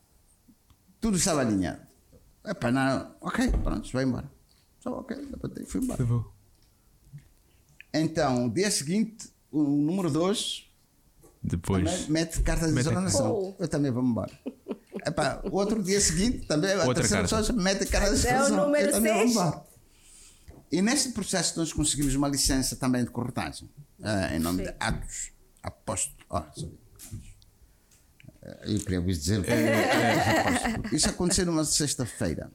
S3: tudo estava alinhado. Epá, não, ok, pronto, vai embora. Só ok, levantei e fui embora. Então, o dia seguinte, o número 2
S2: Depois.
S3: mete carta de exoneração.
S1: Oh.
S3: Eu também vou embora. Epá, o outro dia seguinte, também a
S2: Outra
S3: terceira
S2: carta.
S3: pessoa mete carta de
S1: o
S3: exoneração.
S1: número
S3: Eu também vou
S1: seis.
S3: embora. E neste processo nós conseguimos uma licença também de corretagem, eh, em nome de Atos Apóstolos. Oh, sorry. Eu queria vos dizer. Apóstolo. Isso aconteceu numa sexta-feira.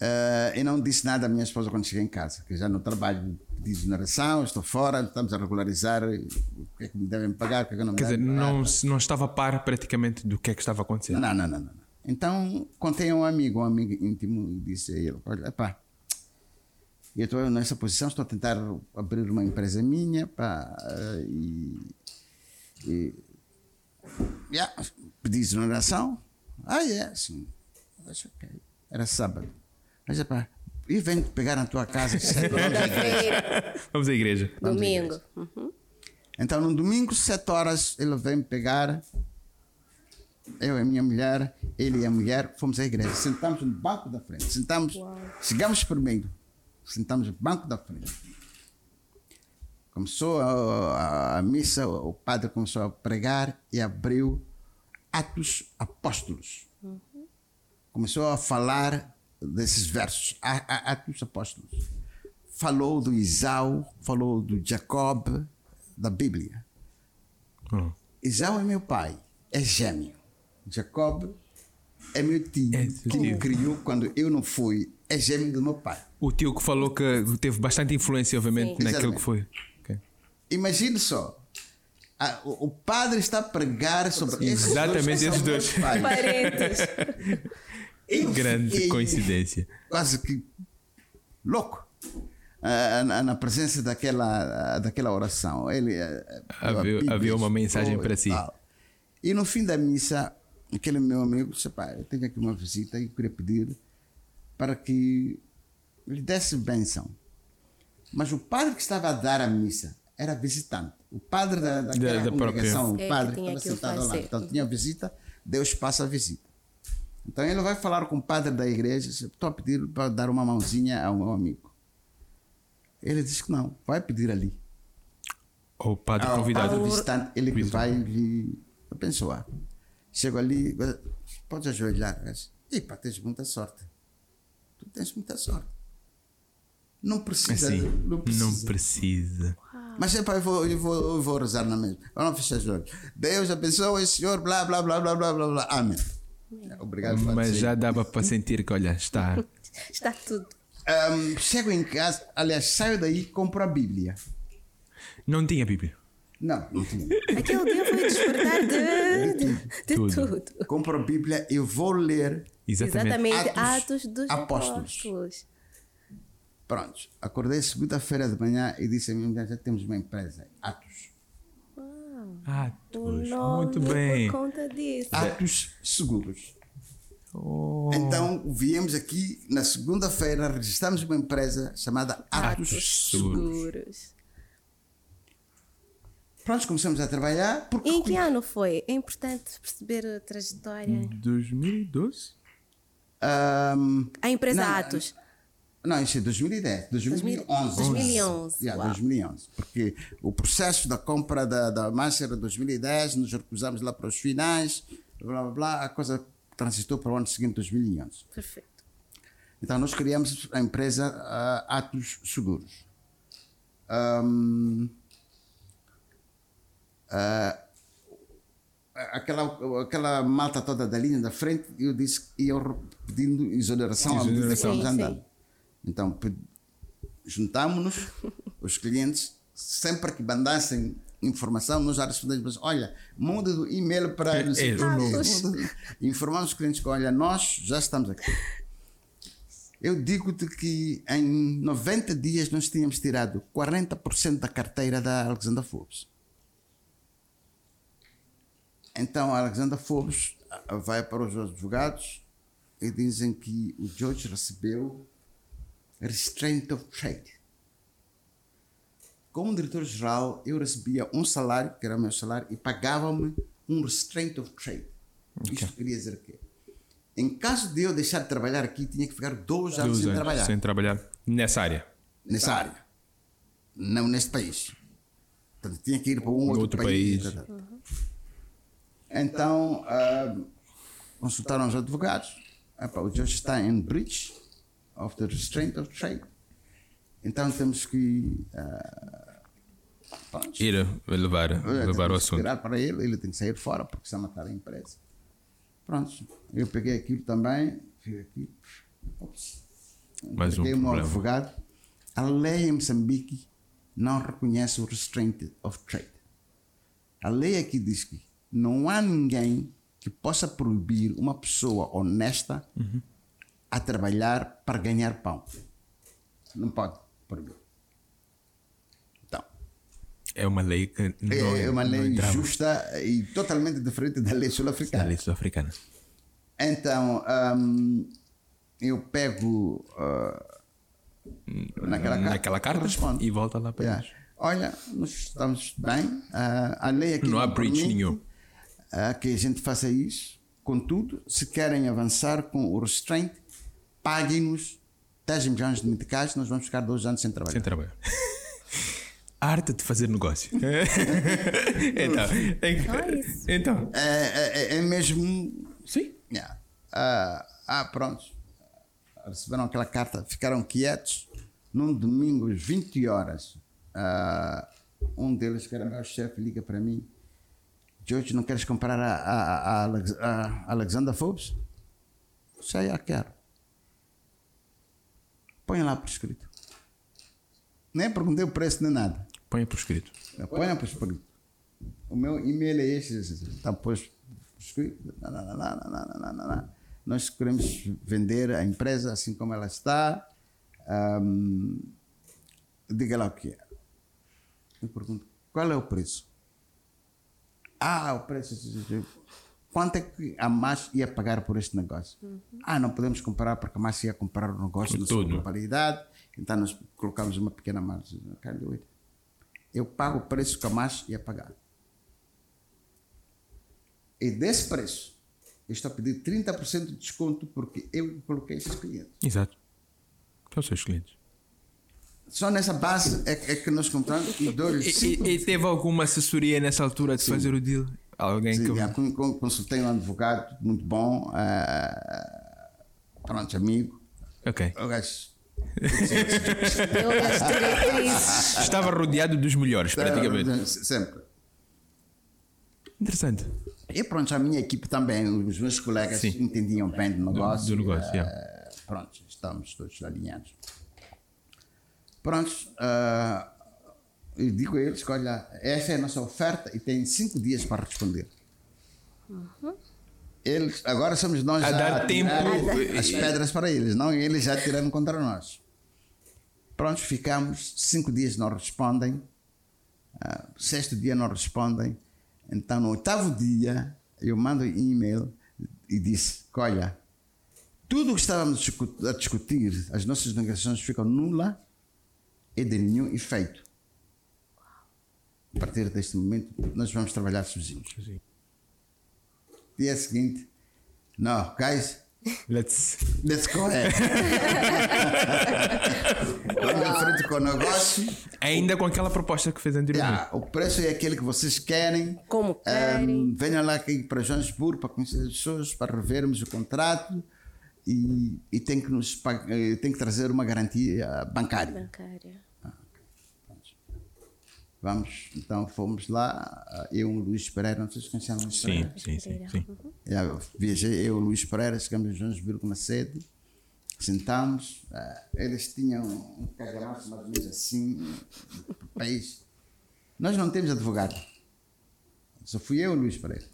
S3: Eh, eu não disse nada à minha esposa quando cheguei em casa, que já no trabalho de exoneração, estou fora, estamos a regularizar o que é que me devem pagar, o que é que não me
S2: Quer dizer, não, não estava a par praticamente do que é que estava a acontecer.
S3: Não, não, não, não. Então, contei a um amigo, um amigo íntimo, e disse a ele: Olha, pá, eu estou nessa posição, estou a tentar abrir uma empresa minha, pá, eh, e. e yeah, pedi exoneração. Ah, é, sim. Eu disse, ok. Era sábado. Mas, pá, e vem pegar na tua casa, sete horas da igreja.
S2: Vamos à igreja.
S1: Domingo. Uhum.
S3: Então, no domingo, sete horas, ele vem me pegar. Eu e a minha mulher, ele e a mulher, fomos à igreja. Sentamos no banco da frente. Sentamos, chegamos primeiro. Sentamos no banco da frente. Começou a, a- a missa, o padre começou a pregar e abriu Atos Apóstolos. Começou a falar desses versos, Atos Apóstolos. Falou do Isau, falou do Jacob, da Bíblia.
S2: Oh.
S3: Isau é meu pai, é gêmeo. Jacob é meu tio,
S2: É
S3: que
S2: tio.
S3: me criou quando eu não fui, é gêmeo do meu pai.
S2: O tio que falou que teve bastante influência, obviamente,
S1: Sim.
S2: naquilo
S3: Exatamente.
S2: que foi.
S3: Imagine só, a- o, o padre está a pregar sobre esses
S2: Exatamente
S3: dois, que
S2: esses dois.
S3: pais.
S1: Parentes.
S3: Eu
S2: Grande
S3: fiquei
S2: coincidência.
S3: Quase que louco. ah, na, na presença daquela, ah, daquela oração. Ele, ah,
S2: Havia-
S3: a Bíblia
S2: havia uma mensagem
S3: e
S2: para si.
S3: tal. E no fim da missa, aquele meu amigo disse: Pá, eu tenho aqui uma visita e queria pedir para que lhe desse bênção. Mas o padre que estava a dar a missa era visitante. O padre da, daquela
S2: Da- da
S3: congregação,
S1: própria- É,
S3: o padre estava
S1: que o
S3: sentado lá. Então tinha visita, Deus passa a visita. Então ele vai falar com o padre da igreja, estou a pedir para dar uma mãozinha ao meu amigo. Ele diz que não, vai pedir ali.
S2: O padre
S3: Ah,
S2: convidado.
S3: visitante, ele que vai lhe abençoar. Chego ali, pode ajoelhar. Epa, tens muita sorte. Tu tens muita sorte. Não precisa.
S2: Assim,
S3: não precisa.
S2: não precisa.
S3: Mas epá, eu vou, eu, vou, eu vou rezar na mesma. Vamos fechar os olhos. Deus abençoe o Senhor, blá, blá, blá, blá, blá, blá, blá. Amém. Obrigado, Padre.
S2: Mas já dava para sentir que, olha, está.
S1: Está tudo.
S3: Ahm, chego em casa, aliás, saio daí e compro a Bíblia.
S2: Não tinha Bíblia.
S3: Não, não tinha.
S1: Aquele dia foi despertar de, de, de
S2: Tudo.
S1: tudo.
S3: compro a Bíblia e vou ler.
S2: Exatamente.
S1: Exatamente.
S3: Atos
S1: Atos, dos
S3: Apóstolos.
S1: apóstolos.
S3: Pronto. Acordei segunda-feira de manhã e disse a minha mulher: já temos uma empresa. Atos.
S2: Pois,
S1: nome
S2: muito bem.
S1: por conta disso.
S3: Atos Seguros.
S2: Oh,
S3: Então viemos aqui na segunda-feira, registramos uma empresa chamada Atos,
S2: Atos
S3: Seguros.
S1: Seguros.
S3: Pronto, começamos a trabalhar. Porque
S1: Em que ano foi? É importante perceber a trajetória.
S2: 2012?
S3: Ahm,
S1: A empresa
S3: Não,
S1: Atos.
S3: Não, isso é 2010, 2011.
S1: 2011,
S3: Yeah,
S1: uau.
S3: 2011. Porque o processo da compra da, da Mancha era 2010, nos recusamos lá para os finais, blá blá blá, a coisa transitou para o ano seguinte, 2011.
S1: Perfeito.
S3: Então nós criamos a empresa ah, Atos Seguros. Ahm, ah, aquela, aquela malta toda da linha da frente, eu disse que ia pedindo exoneração à medida que andando. Então juntámos-nos, os clientes, sempre que mandassem informação, nós já respondemos, olha, muda do e-mail para...
S2: É,
S1: novo.
S3: Muda- Informamos os clientes que, olha, nós já estamos aqui. Eu digo-te que em 90 dias nós tínhamos tirado 40% da carteira da Alexander Forbes. Então, a Alexandra Forbes vai para os advogados e dizem que o George recebeu restraint of trade. Como diretor-geral, eu recebia um salário, que era o meu salário, e pagava-me um restraint of trade. Isto queria dizer o quê? Em caso de eu deixar de trabalhar aqui, tinha que ficar dois anos
S2: Dois
S3: sem
S2: anos
S3: trabalhar
S2: sem trabalhar nessa área.
S3: nessa área, não neste país. Portanto, tinha que ir para um outro,
S2: Outro
S3: país.
S2: país.
S3: Então, ah, consultaram os advogados. Epá, o George está em breach of the restraint of trade. Então temos que pronto,
S2: Ir levar, levar o assunto.
S3: tirar para ele, ele tem que sair fora porque está a matar a empresa. Pronto, eu peguei aquilo também, fiz aqui. Ops.
S2: Mais um
S3: Peguei meu
S2: problema.
S3: advogado. A lei em Moçambique não reconhece o restraint of trade. A lei aqui diz que não há ninguém que possa proibir uma pessoa honesta
S2: Uhum.
S3: A trabalhar para ganhar pão. Não pode proibir. Então,
S2: É uma lei que não,
S3: é uma
S2: não
S3: lei justa e totalmente diferente da lei
S2: na
S3: sul-africana.
S2: lei sul-africana.
S3: Então, hum, eu pego ah, naquela carta,
S2: Naquela carta
S3: respondo.
S2: e volta lá para
S3: Yeah.
S2: eles.
S3: Olha, nós estamos bem. ah, a lei aqui
S2: Não há breach nenhum.
S3: ah, que a gente faça isso. Contudo, se querem avançar com o restraint, paguem-nos 10 milhões de meticais, nós vamos ficar dois anos sem trabalhar.
S2: Sem trabalhar. A arte de fazer negócio. então, então,
S3: É, é- é- é mesmo
S2: sim.
S3: Yeah. Ah, ah, pronto. Receberam aquela carta, ficaram quietos. Num domingo, às 20 horas, ah, um deles, que era meu chefe, liga para mim: George, não queres comprar a, a, a, a Alexander Forbes? Sei, eu quero. Põe lá por escrito. Nem perguntei o preço nem nada.
S2: Põe por escrito.
S3: Põe por escrito. O meu e-mail é este. Está posto por escrito. Nós queremos vender a empresa assim como ela está. Ahm, diga lá o que é. Eu pergunto, qual é o preço? Ah, o preço. Quanto é que a MAS ia pagar por este negócio? Ah, não podemos comparar porque a MAS ia comprar o negócio na sua globalidade. Então nós colocamos uma pequena margem. Eu pago o preço que a MAS ia pagar. E desse preço, eu estou a pedir 30% de desconto porque eu coloquei esses clientes.
S2: Exato. São os seus clientes.
S3: Só nessa base é, é que nós compramos e
S2: E, e- teve alguma assessoria nessa altura de fazer o deal? Alguém
S3: Sim,
S2: que.
S3: já con- consultei um advogado muito bom, ah, pronto, amigo.
S2: Ok.
S3: O gajo.
S2: Estava rodeado dos melhores, praticamente.
S3: Sempre.
S2: Interessante.
S3: E pronto, a minha equipe também, os meus colegas
S2: Sim.
S3: entendiam bem do negócio.
S2: do negócio,
S3: ah,
S2: yeah.
S3: Pronto, estamos todos alinhados. Pronto, ah, eu digo a eles que, olha, essa é a nossa oferta e tem cinco dias para responder. Eles, agora somos nós
S2: A dar
S3: tirar
S2: tempo.
S3: as pedras para eles, não eles já tiraram contra nós. Pronto, ficamos, cinco dias não respondem, ah, sexto dia não respondem. Então, no oitavo dia, eu mando um e-mail e disse: Olha, tudo o que estávamos a a discutir, as nossas negociações ficam nula e de nenhum efeito. A partir deste momento, nós vamos trabalhar sozinhos. Dia seguinte, não, guys,
S2: Let's.
S3: let's go ahead. Vamos em frente com o negócio.
S2: Ainda com aquela proposta que fez anteriormente.
S3: Yeah, o preço é aquele que vocês querem.
S1: Como querem.
S3: Ahm, venham lá aqui para Joanesburgo para conhecer as pessoas, para revermos o contrato e, e tem, que nos, eh, tem que trazer uma garantia bancária.
S1: Bancária.
S3: Vamos, então fomos lá, eu e o Luís Pereira, não sei se conhecem o Luís Pereira.
S2: Sim, sim, sim. sim.
S3: Yeah, viajei, eu e o Luís Pereira, chegamos a Joanesburgo na sede, sentamos, ah, eles tinham um calhamaço mais ou menos assim, país. Nós não temos advogado, só fui eu e o Luís Pereira.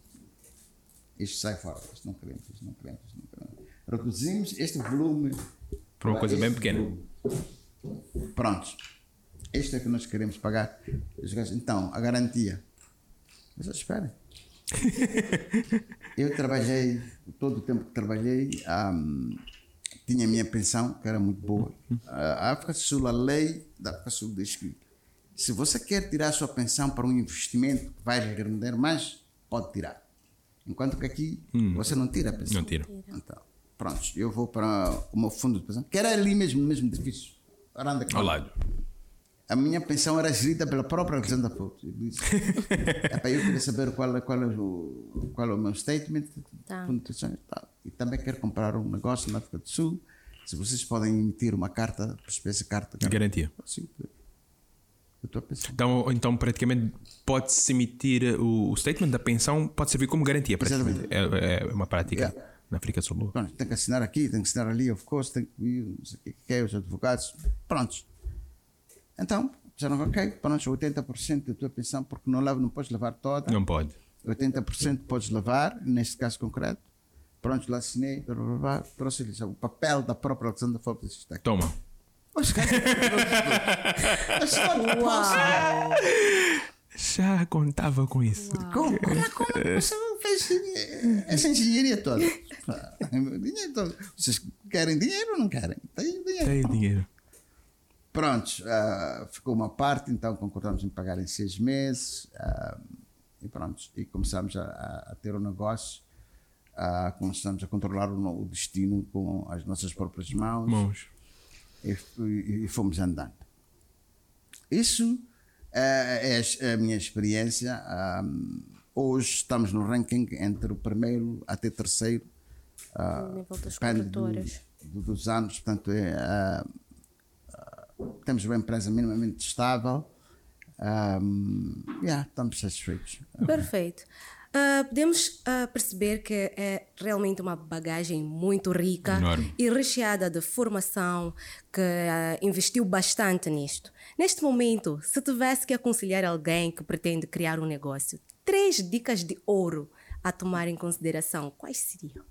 S3: Isto sai fora, isto não queremos, isto não queremos, isto não queremos. Reduzimos este volume
S2: Para uma coisa bem pequena.
S3: volume. Prontos. Isto é que nós queremos pagar. Então, a garantia. Mas esperem. Eu trabalhei, todo o tempo que trabalhei, um, tinha a minha pensão, que era muito boa. A África do Sul, a lei da África do Sul diz que se você quer tirar a sua pensão para um investimento que vai render mais, pode tirar. Enquanto que aqui você não tira a pensão.
S2: Não tira.
S3: Então, pronto, eu vou para o meu fundo de pensão, que era ali mesmo, no mesmo edifício.
S2: Ao lado.
S3: A minha pensão era gerida pela própria Alexandra disse, "Epá, eu queria saber qual, é- qual, é o, qual é o meu statement
S1: Tá.
S3: de e também quero comprar um negócio na África do Sul. Se vocês podem emitir uma carta, espécie de carta.
S2: Garantia.
S3: Sim, eu estou a pensar.
S2: Então, então praticamente pode-se emitir o, o statement da pensão, pode servir como garantia, praticamente. É, é uma prática
S3: Yeah.
S2: na África do Sul.
S3: Pronto, tem que assinar aqui, tem que assinar ali, of course, tem que ir, não sei o que, que é, os advogados. Prontos. Então, disseram, ok, pronto, 80% da tua pensão, porque não, leva, não podes levar toda.
S2: Não pode.
S3: 80% podes levar, neste caso concreto. Pronto, lá assinei, trouxe-lhes o papel da própria Alexandra Forbes. Está aqui.
S2: Toma.
S3: Os caras- não.
S2: Já contava com isso.
S3: Como? Olha como você fez essa engenharia toda. Dinheiro todo. Vocês querem dinheiro ou não querem? Tem dinheiro.
S2: Tem dinheiro.
S3: Pronto, ah, ficou uma parte, então concordamos em pagar em seis meses ah, e pronto, e começamos a, a- a ter o negócio, ah, começamos a controlar o, o destino com as nossas próprias mãos
S2: Mãos.
S3: e, e- e fomos andando. Isso é as- a minha experiência. hoje estamos no ranking entre o primeiro até terceiro.
S1: No nível
S3: do- do- dos anos, portanto, é, temos uma empresa minimamente estável. ah, yeah, estamos satisfeitos.
S1: Perfeito. Ah, podemos ah, perceber que é realmente uma bagagem muito rica
S2: Enorme.
S1: e recheada de formação que ah, investiu bastante nisto. Neste momento, se tivesse que aconselhar alguém que pretende criar um negócio, três dicas de ouro a tomar em consideração, quais seriam?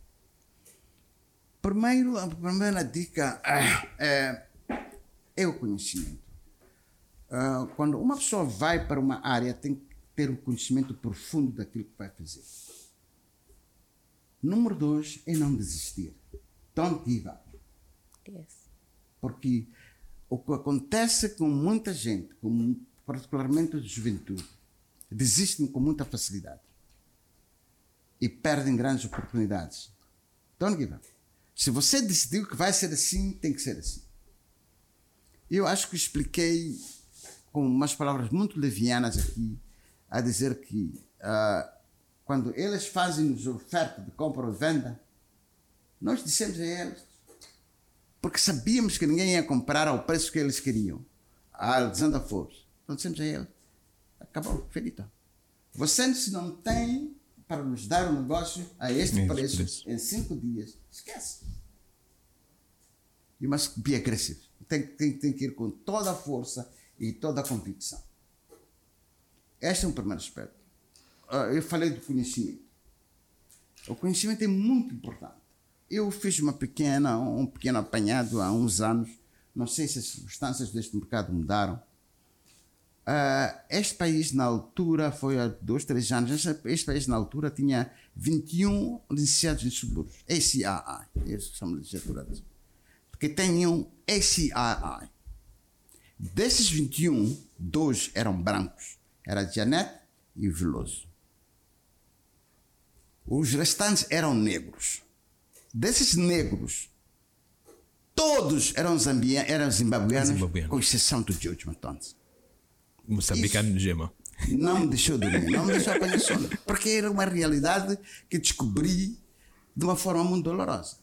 S3: Primeiro, a primeira dica é, é o conhecimento. Ah, quando uma pessoa vai para uma área, tem que ter o conhecimento profundo daquilo que vai fazer. Número dois é não desistir. Don't give up.
S1: Yes.
S3: Porque o que acontece com muita gente, com, particularmente a juventude, desistem com muita facilidade e perdem grandes oportunidades. Don't give up. Se você decidiu que vai ser assim, tem que ser assim. Eu acho que expliquei com umas palavras muito levianas aqui, a dizer que ah, quando eles fazem-nos oferta de compra ou venda, nós dissemos a eles, porque sabíamos que ninguém ia comprar ao preço que eles queriam. A Alexandra Forbes. Então dissemos a ele, acabou, finito. Vocês não têm para nos dar um negócio a este
S2: Este
S3: preço,
S2: preço.
S3: em cinco dias. Esquece. You must be aggressive. Tem, tem, tem que ir com toda a força e toda a convicção. Este é um primeiro aspecto. Ah, eu falei do conhecimento. O conhecimento é muito importante. Eu fiz uma pequena, um pequeno apanhado há uns anos. Não sei se as circunstâncias deste mercado mudaram. Ah, este país, na altura, foi há dois, três anos, este, país, na altura, tinha 21 licenciados em seguros. ACII. Eles são licenciaturas. Porque tinham ACII. Desses 21, dois eram brancos. Era Janete e Veloso. Os restantes eram negros. Desses negros, todos eram, zambia, eram zimbabueanos, com exceção do George Matonze.
S2: Moçambicano de gema.
S3: Não me deixou dormir, não me deixou apanhar sono. Porque era uma realidade que descobri de uma forma muito dolorosa.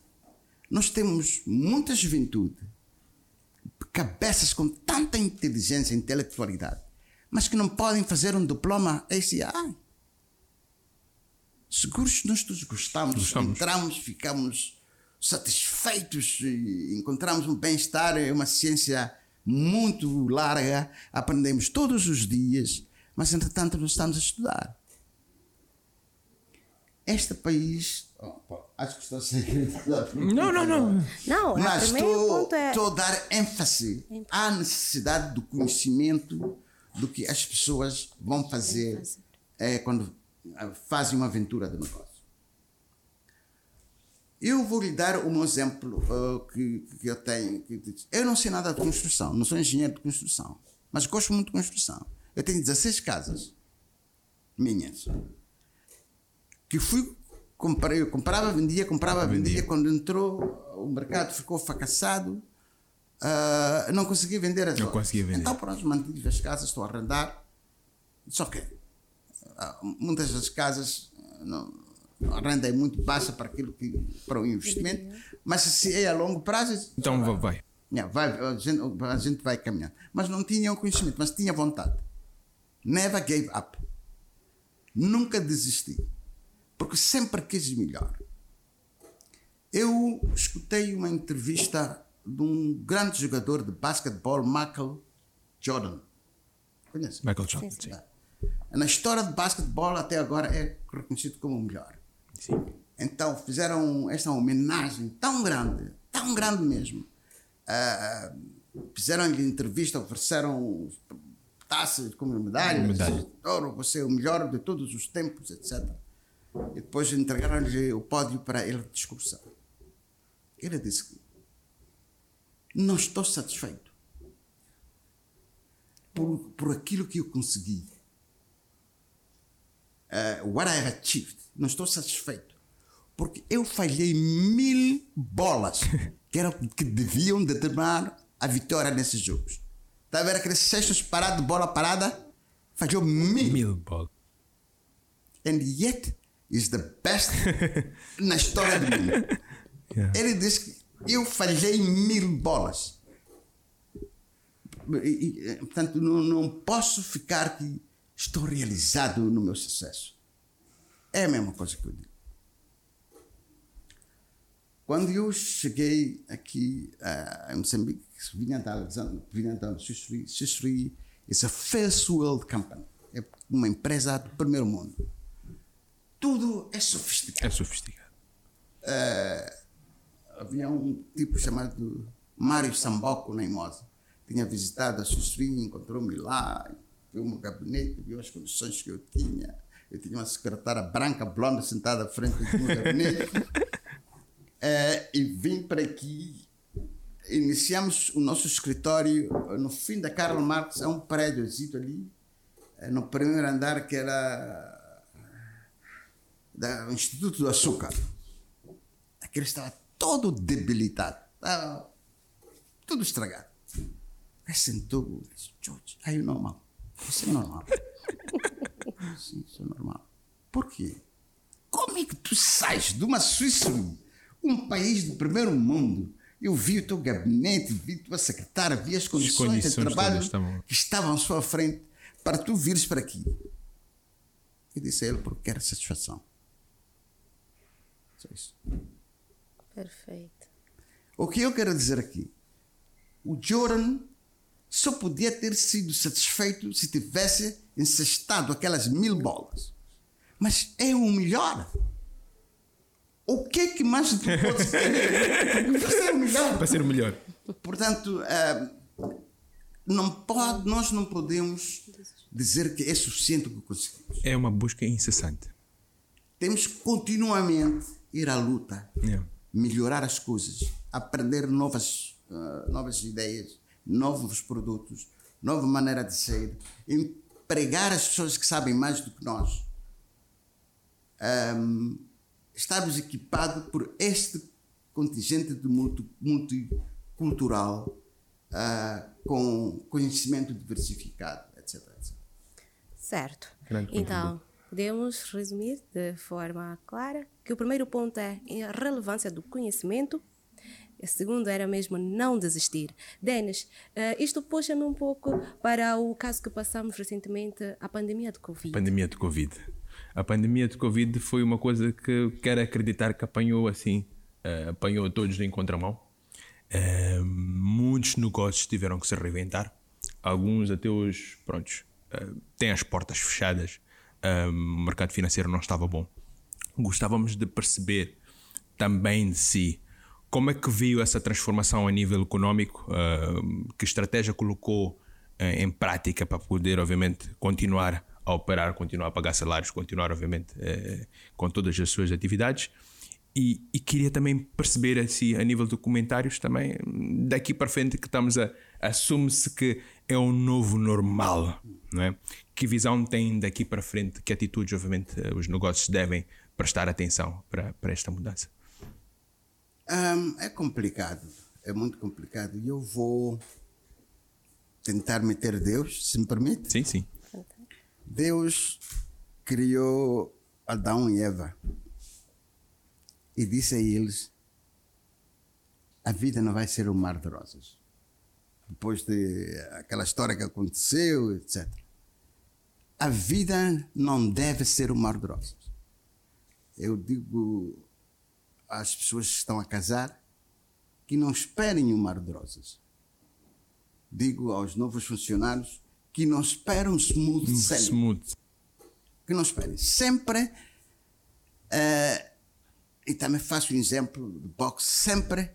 S3: Nós temos muita juventude, cabeças com tanta inteligência e intelectualidade, mas que não podem fazer um diploma ACI. Seguros nós todos gostamos,
S2: Gostamos.
S3: entramos, ficamos satisfeitos, encontramos um bem-estar, é uma ciência muito larga, aprendemos todos os dias, mas entretanto não estamos a estudar. Este país. Acho que estou a ser.
S2: Não, não, não.
S1: Não, o
S3: Mas estou,
S1: ponto é.
S3: estou a dar ênfase à necessidade do conhecimento do que as pessoas vão fazer é, quando fazem uma aventura de negócio. Eu vou lhe dar um exemplo uh, que, que, eu tenho. Eu não sei nada de construção, não sou engenheiro de construção, mas gosto muito de construção. Eu tenho 16 casas minhas que fui comprei, eu comprava, vendia, comprava, vendia. vendia. Quando entrou o mercado ficou fracassado, uh, não consegui vender as
S2: Não conseguia vender.
S3: Então pronto, mantive as casas, estou a arrendar. Só que uh, muitas das casas não, a renda é muito baixa para aquilo que para o investimento, mas se é a longo prazo.
S2: Então vai. vai.
S3: Yeah, vai a, gente, a gente vai caminhando. Mas não tinha o conhecimento, mas tinha vontade. Never gave up. Nunca desisti. Porque sempre quis melhor. Eu escutei uma entrevista de um grande jogador de basquetebol, Michael Jordan. Conhece?
S2: Michael Jordan, sim. sim.
S3: Na história de basquetebol até agora é reconhecido como o melhor.
S2: Sim.
S3: Então fizeram esta homenagem tão grande, tão grande mesmo. Uh, fizeram-lhe entrevista, ofereceram taças como medalhas. Medalha. Ouro, você é o melhor de todos os tempos, etc. E depois entregaram-lhe o pódio para ele discursar. Ele disse que não estou satisfeito por, por aquilo que eu consegui. Uh, what I have achieved. Não estou satisfeito. Porque eu falhei mil bolas que, eram, que deviam determinar a vitória nesses jogos. Está a ver aqueles cestos parados bola parada? Falhou mil.
S2: Mil bolas.
S3: And yet is the best na história do mundo. Yeah. Ele diz que eu falhei mil bolas. E, portanto, não, não posso ficar aqui. Estou realizado no meu sucesso. É a mesma coisa que eu digo. Quando eu cheguei aqui uh, em Moçambique, vinha da Alexandre, vinha da Xixri, Xixri is a first world company. É uma empresa do primeiro mundo. Tudo é sofisticado.
S2: É sofisticado.
S3: Uh, havia um tipo chamado Mário Samboco na Imosa. Tinha visitado a Xixri, encontrou-me lá, viu o meu gabinete, viu as condições que eu tinha eu tinha uma secretária branca, blonda, sentada à frente do meu gabinete. é, e vim para aqui. Iniciamos o nosso escritório no fim da Karl Marx, é um prédio ali, é, no primeiro andar que era do Instituto do Açúcar. Aquele estava todo debilitado, estava tudo estragado. Aí sentou, disse, George, are you normal? Você é normal. Sim, isso é normal. Por quê? Como é que tu sais de uma Suíça, um país do primeiro mundo? Eu vi o teu gabinete, vi a tua secretária, vi as condições, as condições de trabalho que estavam à sua frente para tu vires para aqui. Eu disse a ele porque quero satisfação. Só isso.
S1: Perfeito.
S3: O que eu quero dizer aqui? O Jordan só podia ter sido satisfeito se tivesse encestado aquelas mil bolas. Mas é o melhor. O que é que mais tu pode ter para ser o melhor?
S2: Para ser o melhor.
S3: Portanto, uh, não pode, nós não podemos dizer que é suficiente o que conseguimos.
S2: É uma busca incessante.
S3: Temos que continuamente ir à luta,
S2: yeah.
S3: melhorar as coisas, aprender novas, uh, novas ideias, novos produtos, nova maneira de ser, empregar as pessoas que sabem mais do que nós. Um, estamos equipados por este contingente de multi, multicultural uh, com conhecimento diversificado, etc. etc.
S1: Certo. Então, podemos resumir de forma clara que o primeiro ponto é a relevância do conhecimento a segunda era mesmo não desistir. Denis, uh, isto puxa-me um pouco para o caso que passamos recentemente, a pandemia de Covid.
S2: Pandemia de Covid. A pandemia de Covid foi uma coisa que quero acreditar que apanhou assim, uh, apanhou todos em contramão. Uh, muitos negócios tiveram que se reinventar. Alguns até hoje, prontos, têm as portas fechadas. O mercado financeiro não estava bom. Gostávamos de perceber também de si como é que viu essa transformação a nível econômico? Uh, que estratégia colocou uh, em prática para poder, obviamente, continuar a operar, continuar a pagar salários, continuar, obviamente, eh, com todas as suas atividades. E, e, queria também perceber assim, a nível de comentários também, daqui para frente que estamos a assume-se que é um novo normal, não é? Que visão tem daqui para frente? Que atitudes, obviamente, os negócios devem prestar atenção para, para esta mudança?
S3: Um, é complicado, é muito complicado. E eu vou tentar meter Deus, se me permite.
S2: Sim, sim.
S3: Deus criou Adão e Eva e disse a eles: a vida não vai ser um mar de rosas. Depois de aquela história que aconteceu, etc. A vida não deve ser um mar de rosas. Eu digo às pessoas que estão a casar que não esperem um mar de rosas. Digo aos novos funcionários que não esperam smooth sailing.
S2: Smooth.
S3: Que não esperem. Sempre. Uh, e também faço um exemplo de boxe. Sempre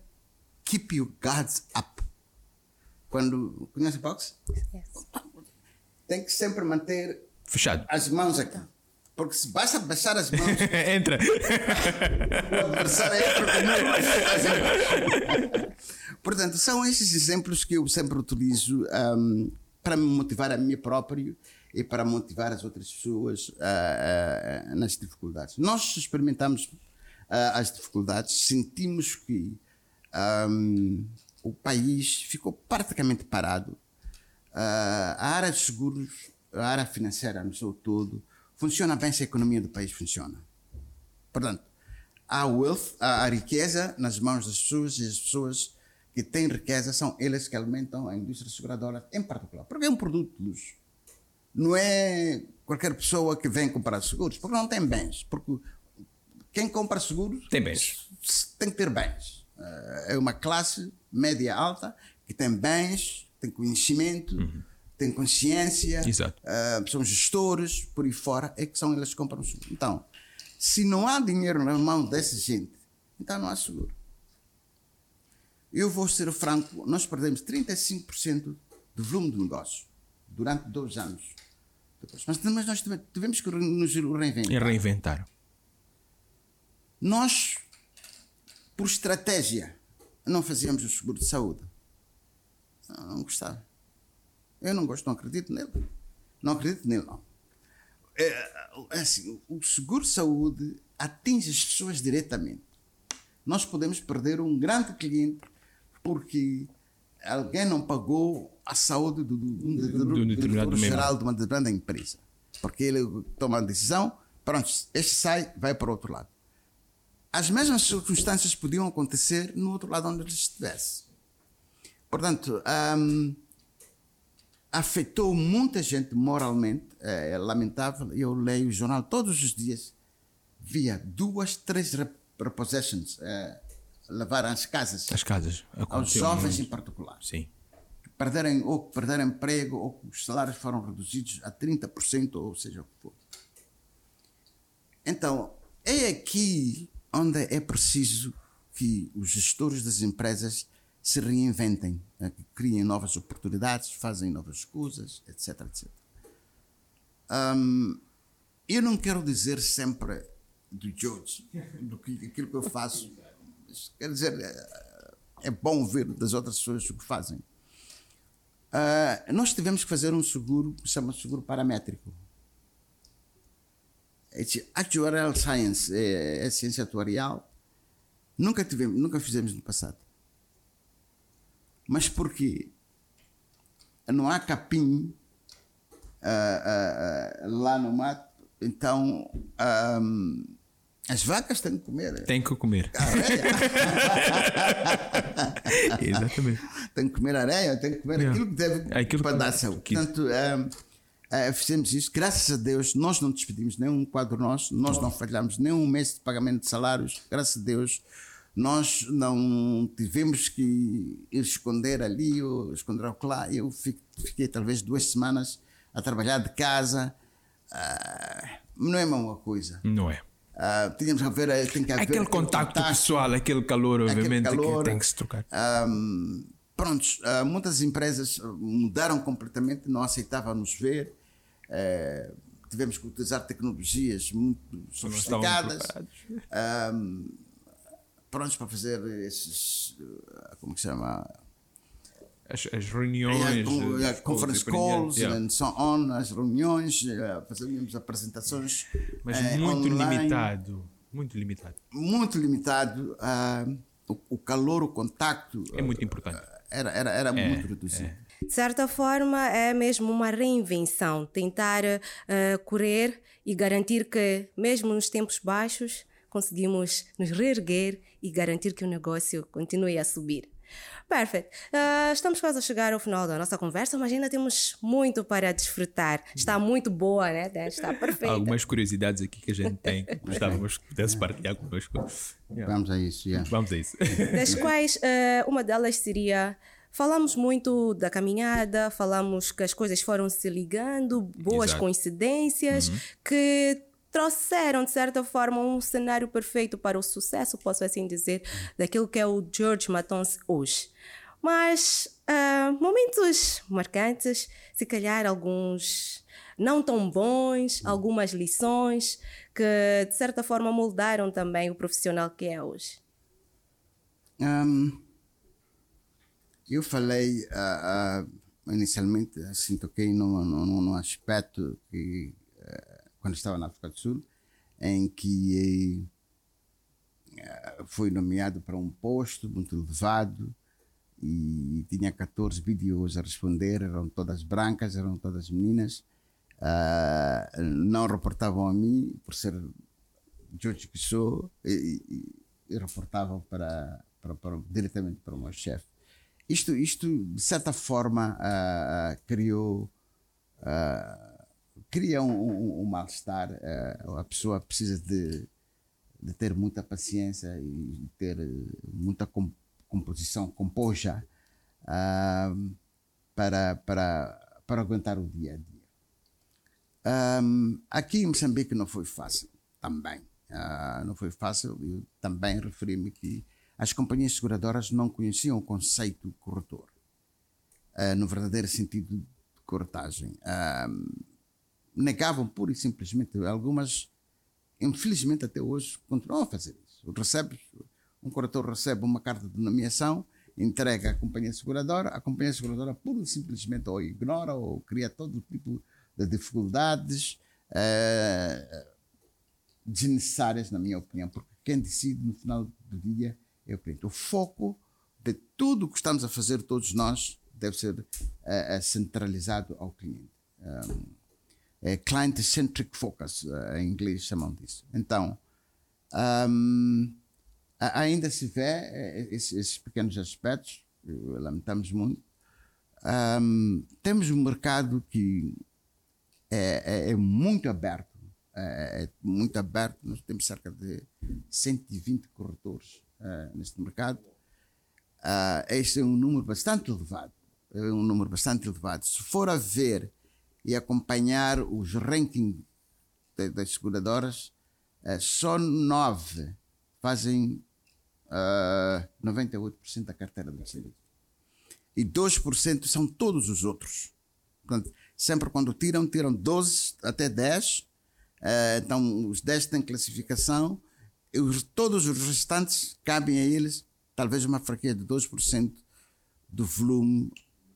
S3: keep your guards up. Quando. Conhece boxe? Yes. Tem que sempre manter.
S2: Fechado.
S3: As mãos aqui. Porque se basta baixar as mãos.
S2: entra.
S3: O adversário entra Portanto, são esses exemplos que eu sempre utilizo um, para me motivar a mim próprio e para motivar as outras pessoas uh, uh, nas dificuldades. Nós experimentamos uh, as dificuldades, sentimos que um, o país ficou praticamente parado. a área de seguros, a área financeira no seu todo, funciona bem se a economia do país funciona. Portanto, há wealth, há a riqueza nas mãos das pessoas e as pessoas que têm riqueza são eles que alimentam a indústria seguradora em particular. Porque é um produto de luxo. Não é qualquer pessoa que vem comprar seguros, porque não tem bens. Porque quem compra seguros
S2: tem bens.
S3: Tem que ter bens. Eh, é uma classe média alta que tem bens, tem conhecimento. Uhum têm consciência, uh, são gestores, por aí fora, é que são eles que compram seguro. Então, se não há dinheiro na mão dessa gente, então não há seguro. Eu vou ser franco, nós perdemos 35% do volume do negócio durante dois anos. Mas, mas nós tivemos que nos reinventar.
S2: E reinventar.
S3: Nós, por estratégia, não fazíamos o seguro de saúde. Não, não gostava. Eu não gosto, não acredito nele. Não acredito nele, não. É, é assim, o seguro-saúde atinge as pessoas diretamente. Nós podemos perder um grande cliente porque alguém não pagou a saúde do, do, do, do, do diretor geral de uma determinada empresa. Porque ele toma a decisão, pronto, este sai, vai para o outro lado. As mesmas circunstâncias podiam acontecer no outro lado onde ele estivesse. Portanto, um, afetou muita gente moralmente, é, é lamentável. Eu leio o jornal todos os dias, via duas, três repossessions, é, levar às casas.
S2: As casas.
S3: Aos jovens em particular.
S2: Sim.
S3: Perderem, ou perderam emprego, ou os salários foram reduzidos a 30%, ou seja o que for. Então, é aqui onde é preciso que os gestores das empresas se reinventem, né? criem novas oportunidades, fazem novas coisas, etc. etc. Um, eu não quero dizer sempre do George, do que, aquilo que eu faço. Quer dizer, é, bom ver das outras pessoas o que fazem. Uh, nós tivemos que fazer um seguro que se chama seguro paramétrico. Actuarial Science é, é ciência atuarial. Nunca tivemos, nunca fizemos no passado. Mas porquê? Não há capim uh, uh, uh, lá no mato, então as vacas têm que comer.
S2: Tem que comer. Exatamente.
S3: Tem que comer areia, tem que comer é. aquilo que deve aquilo para que dar saúde. Portanto, um, fizemos isso. Graças a Deus, nós não despedimos nenhum quadro nosso, nós não falhamos nenhum mês de pagamento de salários. Graças a Deus nós não tivemos que ir esconder ali ou esconder lá. Eu fiquei talvez duas semanas a trabalhar de casa. Uh, não é uma coisa.
S2: Não é.
S3: Uh, tínhamos que haver, tem que haver
S2: aquele contacto contato, pessoal, aquele calor, obviamente, aquele calor, que tem que se trocar.
S3: Um, prontos, uh, muitas empresas mudaram completamente, não aceitavam nos ver. Uh, tivemos que utilizar tecnologias muito sofisticadas,
S2: preparados.
S3: ahm, prontos para fazer esses, ah, como que se chama?
S2: As, as reuniões.
S3: Yeah, com-
S2: eh, dos
S3: conference
S2: calls yeah.
S3: and so on, as reuniões, eh, fazíamos apresentações
S2: Mas
S3: eh,
S2: muito
S3: online,
S2: limitado. Muito limitado.
S3: muito limitado. ah, o, o calor, o contacto
S2: É muito importante.
S3: era, era, era muito reduzido.
S1: De certa forma, é mesmo uma reinvenção. Tentar eh, correr e garantir que, mesmo nos tempos baixos, conseguimos nos reerguer e garantir que o negócio continue a subir. Perfeito. Eh, estamos quase a chegar ao final da nossa conversa, mas ainda temos muito para desfrutar. Está muito boa, né? Está
S2: Há
S1: perfeita.
S2: algumas curiosidades aqui que a gente tem que gostávamos que pudesse partilhar connosco. Yeah.
S3: Vamos a isso, yeah.
S2: Vamos a isso.
S1: das quais eh, uma delas seria. Falamos muito da caminhada, falamos que as coisas foram se ligando, boas
S2: Exato.
S1: coincidências que trouxeram, de certa forma, um cenário perfeito para o sucesso, posso assim dizer, daquilo que é o George Matons hoje. Mas ah, momentos marcantes, se calhar alguns não tão bons, algumas lições que, de certa forma, moldaram também o profissional que é hoje.
S3: Ahm, eu falei ah, ah, inicialmente, assim, toquei num, num, num aspecto que, eh, quando estava na África do Sul, em que fui nomeado para um posto muito elevado e tinha 14 vídeos a responder, eram todas brancas, eram todas meninas, não reportavam a mim por ser George que sou e, e, e reportavam para, para, para, diretamente para o meu chefe. Isto, isto, de certa forma, ah, criou ah, cria um, um, um mal-estar. ah, a pessoa precisa de, de ter muita paciência e ter muita com- composição, compoja ah, para, para, para aguentar o dia a dia. Ahm, aqui em Moçambique não foi fácil também. Não foi fácil. Eu também referi-me que as companhias seguradoras não conheciam o conceito corretor, ah, no verdadeiro sentido de corretagem. Ahm, negavam pura e simplesmente. Algumas, infelizmente até hoje, continuam a fazer isso. Recebe, um corretor recebe uma carta de nomeação, entrega à companhia seguradora, a companhia seguradora pura e simplesmente ou ignora ou cria todo tipo de dificuldades eh, desnecessárias, na minha opinião, porque quem decide no final do dia é o foco de tudo o que estamos a fazer, todos nós, deve ser eh, eh, centralizado ao cliente. Um, é client-centric focus, eh, em inglês chamam disso. Então, a- ainda se vê eh, esses, esses pequenos aspectos, eh, lamentamos muito. Ahm, temos um mercado que é, é- é muito aberto, é, é muito aberto. Nós temos cerca de 120 corretores eh, neste mercado. Ah, este é um número bastante elevado. É um número bastante elevado. Se for a ver e acompanhar os rankings das seguradoras, eh, só nove fazem ah, 98% da carteira do serviço. E 2% são todos os outros. Portanto, sempre quando tiram, tiram 12 até 10. Eh, então, os 10 têm classificação. Os- todos os restantes cabem a eles, talvez uma fraqueza de 2% do volume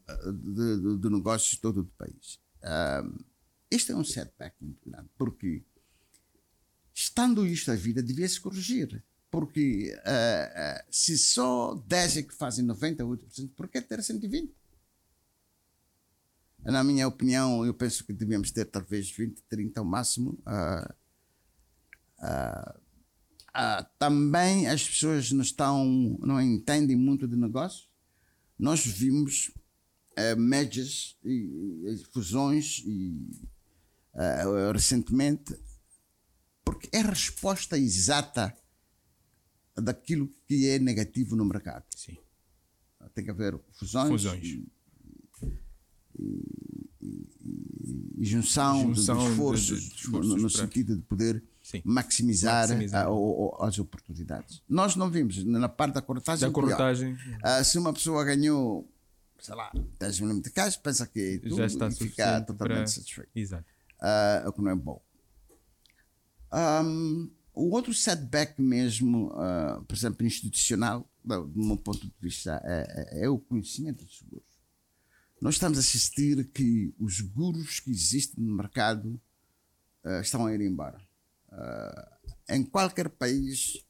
S3: eh, do, negócio todo do país. Ah, isto é um setback muito grande, porque estando isto a vida, devia-se corrigir. Porque ah, ah, se só 10 é que fazem 98%, por que ter 120%? Na minha opinião, eu penso que devíamos ter talvez 20, 30 ao máximo. Ah, ah, também as pessoas não estão, não entendem muito de negócio. Nós vimos eh, mergers e, e fusões e eh, recentemente porque é a resposta exata daquilo que é negativo no mercado.
S2: Sim.
S3: Tem que haver fusões,
S2: Fusões.
S3: E, e junção, de-
S2: Junção
S3: de,
S2: de-
S3: esforços,
S2: de- de esforços
S3: no, no sentido de poder
S2: Sim.
S3: maximizar,
S2: Maximizar.
S3: a- o- o- as oportunidades. Nós não vimos na parte da corretagem.
S2: Da corretagem.
S3: Ah, se uma pessoa ganhou, sei lá, 10 mil de caixa, pensa que tudo
S2: Já está
S3: e fica totalmente
S2: para-
S3: satisfeito.
S2: Exato.
S3: uh, o que não é bom. Um, o outro setback mesmo, uh, por exemplo, institucional, do, do meu ponto de vista, é, é, é o conhecimento dos seguros. Nós estamos a assistir que os seguros que existem no mercado uh, estão a ir embora. Uh, em qualquer país,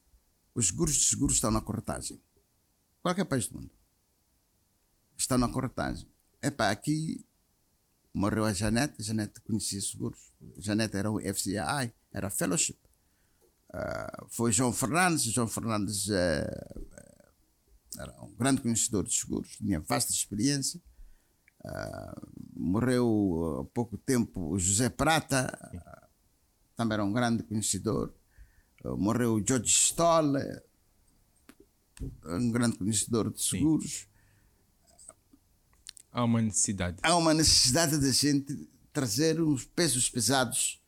S3: os seguros de seguros estão na corretagem. Qualquer país do mundo. Estão na corretagem. Epá, aqui morreu a Janete, a Janete conhecia seguros. A Janete era o FCI, era fellowship. Uh, foi João Fernandes, João Fernandes uh, era um grande conhecedor de seguros, tinha vasta experiência. Uh, morreu há pouco tempo José Prata, também era um grande conhecedor. morreu o George Stoll, um grande conhecedor de seguros. Sim.
S2: Há uma necessidade.
S3: Há uma necessidade da gente trazer uns pesos pesados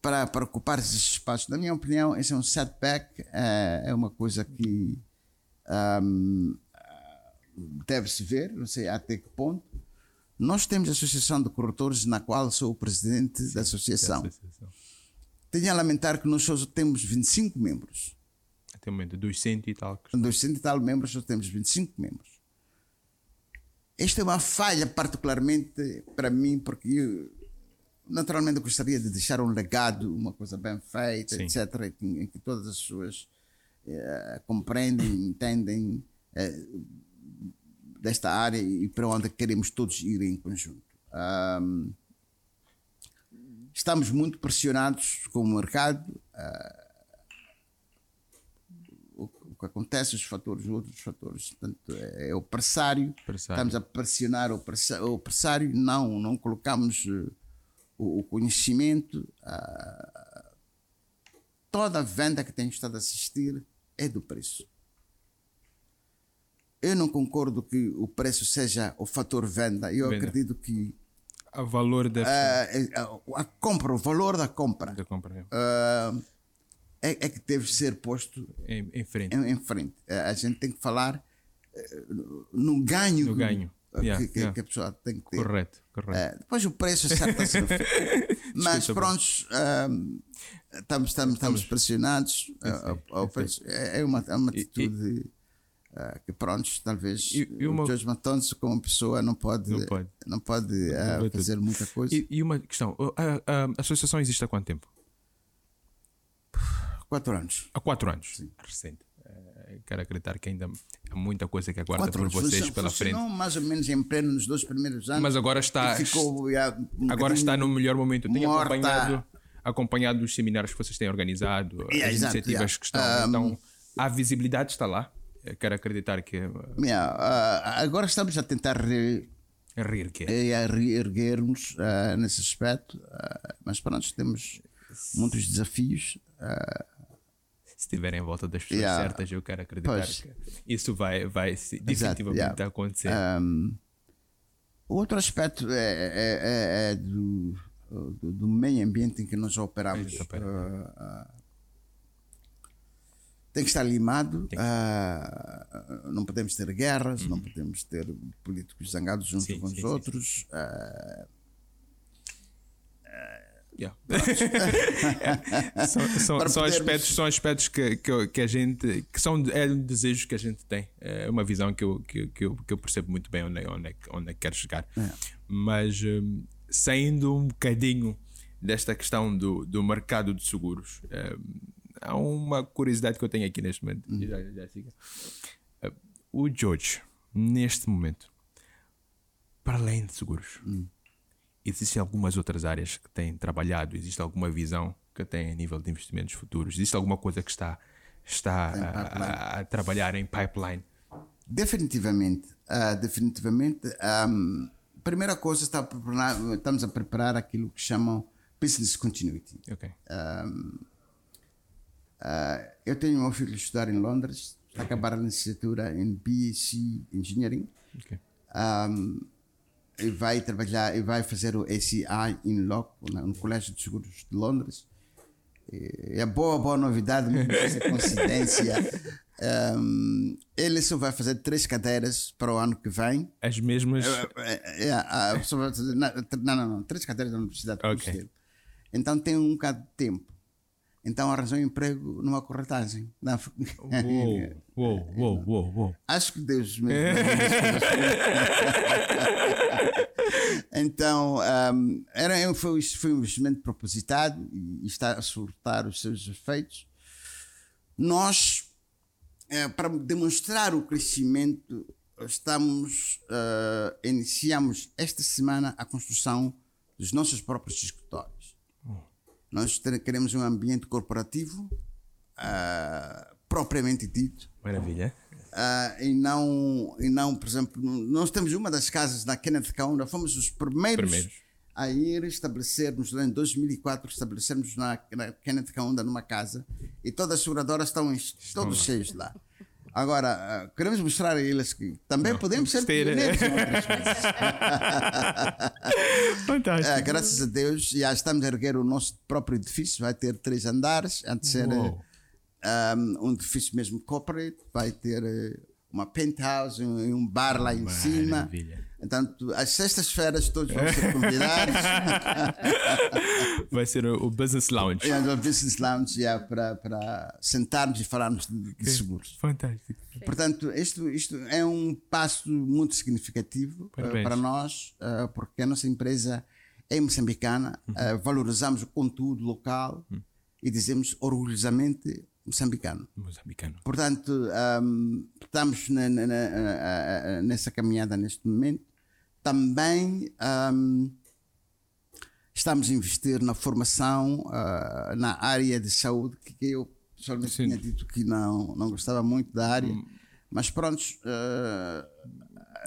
S3: para, para ocupar esses espaços. Na minha opinião, esse é um setback, é, é uma coisa que um, deve-se ver, não sei até que ponto. Nós temos a Associação de Corretores, na qual sou o presidente Sim, da associação. associação. Tenho a lamentar que nós só temos 25 membros.
S2: Até o momento, dos 100 e tal.
S3: Dos 100 e tal membros, só temos 25 membros. Esta é uma falha, particularmente para mim, porque eu, naturalmente gostaria de deixar um legado, uma coisa bem feita, Sim. etc., em, que todas as pessoas uh, compreendem, entendem uh, desta área e para onde queremos todos ir em conjunto. Um, estamos muito pressionados com o mercado. Uh, que acontece, os fatores, outros fatores. Portanto, é, é o pressário. pressário. Estamos a pressionar o pressário, não, não colocamos uh, o, o, conhecimento. Uh, toda a venda que tenho estado a assistir é do preço. Eu não concordo que o preço seja o fator venda. Eu venda. acredito que
S2: o valor da
S3: uh, a, a, compra, o valor da compra.
S2: Da compra.
S3: Uh, é, é que deve ser posto
S2: em, em frente.
S3: Em, em, frente. A gente tem que falar eh, no ganho,
S2: no ganho.
S3: Que, yeah, que, yeah. que, a pessoa tem que ter.
S2: Correto, correto.
S3: Uh, depois o preço acerta-se Mas pronto, uh, estamos, estamos, estamos pressionados. Uh, ao preço. É, é uma, é uma atitude. E, Uh, que pronto, talvez e, e uma... o Jorge Matonso como pessoa não pode não pode, não pode uh, fazer muita coisa.
S2: E, e uma questão, a, a, a, associação existe há quanto tempo?
S3: Quatro anos.
S2: Há quatro anos. Sim. Recente. Uh, quero acreditar que ainda há muita coisa que aguarda quatro por anos. vocês pela frente.
S3: mais ou menos em pleno nos dois primeiros anos.
S2: Mas agora está. Ficou, um agora está no melhor momento. Tenho morta. acompanhado, acompanhado os seminários que vocês têm organizado, yeah, as iniciativas yeah. que estão. Um, então, a visibilidade está lá. Eu quero acreditar que.
S3: Yeah, uh, agora estamos a tentar re... A reerguermos uh, nesse aspecto, uh, mas pronto, temos muitos desafios. Uh,
S2: se estiverem em volta das pessoas yeah. certas, eu quero acreditar pois. que isso vai, vai definitivamente yeah. acontecer. Um,
S3: outro aspecto é, é, é, é do, do, do, meio ambiente em que nós operamos. Tem que estar limado, que... uh, não podemos ter guerras, uhum. não podemos ter políticos zangados junto sim, com sim, os sim, outros. Uh,
S2: Yeah. são, são, são aspectos, são aspectos que, que, que, a gente que são é um desejo que a gente tem é uma visão que eu, que, que eu, que eu percebo muito bem onde, é, onde, é, onde é que quero chegar é. mas um, saindo um bocadinho desta questão do, do mercado de seguros um, há uma curiosidade que eu tenho aqui neste momento hum. já, já siga. Uh, o George neste momento para além de seguros hum existem algumas outras áreas que têm trabalhado? Existe alguma visão que tem a nível de investimentos futuros? Existe alguma coisa que está, está a, a, a, trabalhar em pipeline?
S3: Definitivamente. Uh, definitivamente. Um, primeira coisa, está a preparar, estamos a preparar aquilo que chamam Business Continuity.
S2: Okay.
S3: Um, uh, ah, eu tenho meu filho estudar em Londres, a acabar a licenciatura em BSc Engineering.
S2: Okay.
S3: Um, e vai trabalhar e vai fazer o ACI in loco no Colégio de Seguros de Londres. É boa, boa novidade, essa coincidência. Um, ele só vai fazer três cadeiras para o ano que vem.
S2: As mesmas.
S3: É, é, a pessoa vai fazer- na- não, não, não, três cadeiras da Universidade de
S2: Ok.
S3: Compostela. Então tem um bocado de tempo. Então arranjou um emprego numa corretagem. Na-
S2: Uou, uou, uou, uou, uou.
S3: Acho que Deus mesmo. então, um, era, foi, foi um investimento propositado e está a surtar os seus efeitos. Nós, eh, para demonstrar o crescimento, estamos, eh, iniciamos esta semana a construção dos nossos próprios escritórios. Nós queremos um ambiente corporativo ah, propriamente dito.
S2: Maravilha.
S3: Ah, e, não, e não, por exemplo, nós temos uma das casas na Kenneth Kaunda, fomos os primeiros,
S2: Primeiros.
S3: a ir estabelecermos, em 2004, estabelecermos na, na Kenneth Kaunda numa casa e todas as seguradoras estão, em- todos cheios lá. Agora, ah, queremos mostrar a eles que também podemos ser
S2: ter-
S3: pioneiros em outras coisas.
S2: Fantástico.
S3: Ah, graças a Deus, já estamos a erguer o nosso próprio edifício, vai ter três andares, antes era
S2: Uou.
S3: um, um edifício mesmo corporate, vai ter uma penthouse, um, um bar lá em cima.
S2: Maravilha.
S3: Então, tu- às sextas-feiras todos vão ser convidados.
S2: Vai ser o, o Business Lounge.
S3: e no Business Lounge já para, para sentarmos e falarmos de, de seguros.
S2: Fantástico.
S3: Portanto, isto, isto é um passo muito significativo eh,
S2: Parabéns.
S3: para nós, eh, porque a nossa empresa é moçambicana, eh, valorizamos o conteúdo local e dizemos orgulhosamente moçambicano.
S2: Moçambicano.
S3: Portanto, ahm, estamos na- na- na- a- a- nessa caminhada neste momento. Também ahm, estamos a investir na formação ah, na área de saúde, que eu pessoalmente
S2: Sim.
S3: tinha dito que não, não gostava muito da área, mas pronto, ah,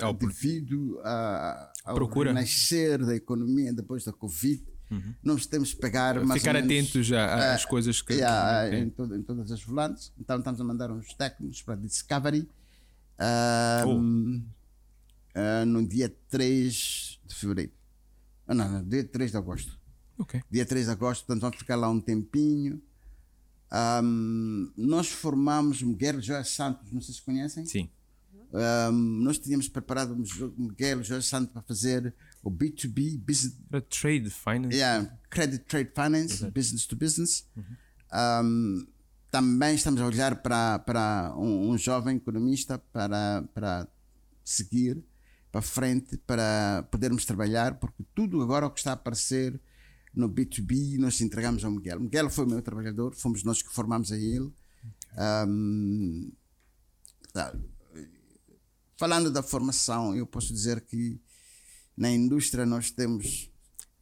S2: Ao por-
S3: devido a- ao
S2: Procura.
S3: renascer da economia depois da Covid, nós temos que pegar mais
S2: Ficar
S3: menos,
S2: atentos já às coisas que.
S3: Yeah,
S2: que-
S3: em, todo- em todas as volantes. Então estamos a mandar uns técnicos para Discovery
S2: Oh.
S3: Ah, no dia 3 de fevereiro. Ah, não, não, dia 3 de agosto.
S2: Ok.
S3: Dia 3 de agosto, portanto vamos ficar lá um tempinho. Ahm, nós formamos Miguel Jorge Santos, não sei se conhecem.
S2: Sim.
S3: Ahm, nós tínhamos preparado Miguel Jorge Santos para fazer o B2B, Business
S2: Para Trade Finance.
S3: Yeah, credit trade finance, business to business. Um, também estamos a olhar para, para um, um jovem economista para, para seguir para frente, para podermos trabalhar, porque tudo agora o que está a aparecer no B2B nós entregamos ao Miguel. Miguel foi o meu trabalhador, fomos nós que formamos a ele. Um, tá. Falando da formação, eu posso dizer que na indústria nós temos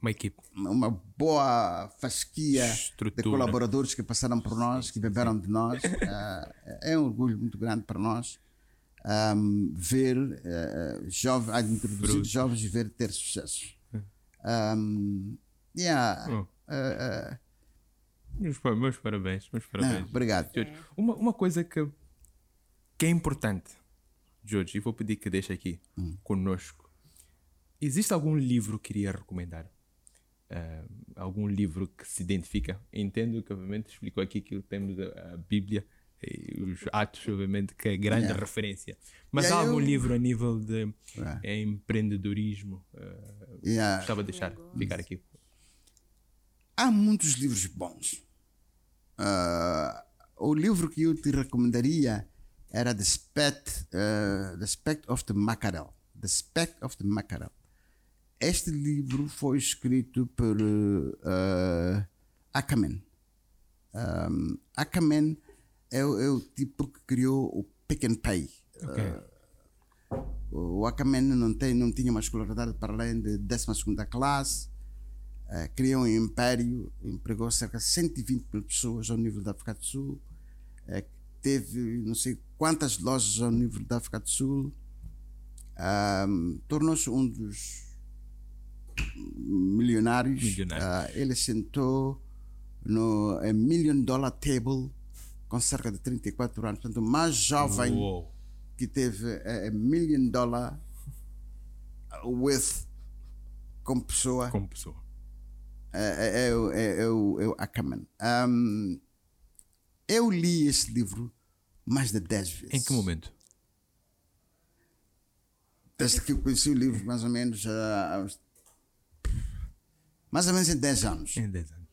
S2: Uma equipe.
S3: uma boa fasquia de
S2: Estrutura.
S3: colaboradores que passaram por nós, que beberam de nós. Ah, é um orgulho muito grande para nós ahm, ver uh, jovens, a introduzir jovens e ver ter sucesso. Um, yeah,
S2: Oh.
S3: ah, ah,
S2: Meus, pa- meus parabéns. Meus parabéns.
S3: não, obrigado.
S2: Jorge, uma, uma coisa que, que é importante, Jorge, e vou pedir que deixe aqui conosco. Existe algum livro que queria recomendar? Ah, algum livro que se identifica? Entendo que, obviamente, explicou aqui que temos a, a Bíblia os Atos, obviamente, que é grande
S3: Yeah.
S2: referência. Mas
S3: Yeah,
S2: há algum
S3: eu-
S2: livro a nível de
S3: Yeah.
S2: eh, empreendedorismo?
S3: Yeah.
S2: gostava de deixar ficar aqui.
S3: Há muitos livros bons. Ah, o livro que eu te recomendaria era The Spect, ah, the Spect of the Mackerel. The Spect of the Mackerel. Este livro foi escrito por uh, Ackerman. Um, Ackerman é, o- é o tipo que criou o Pick and Pay.
S2: Ok.
S3: O Ackerman não, tem, não tinha uma escolaridade para além de 12 classe. eh, criou um império, empregou cerca de 120 mil pessoas ao nível da África do Sul. eh, teve não sei quantas lojas ao nível da África do Sul. Tornou-se um dos milionários.
S2: Milionário.
S3: Ah, ele sentou no Million Dollar Table com cerca de 34 anos. Portanto, o mais jovem
S2: Uou.
S3: que teve a, million dollar with como pessoa
S2: Como pessoa.
S3: é, é, é, o- é, é o, é Ackerman. Um, eu li esse livro mais de 10 vezes.
S2: Em que momento?
S3: Desde que eu conheci o livro, mais ou menos, há uns- mais ou menos em 10 anos.
S2: Em 10 anos.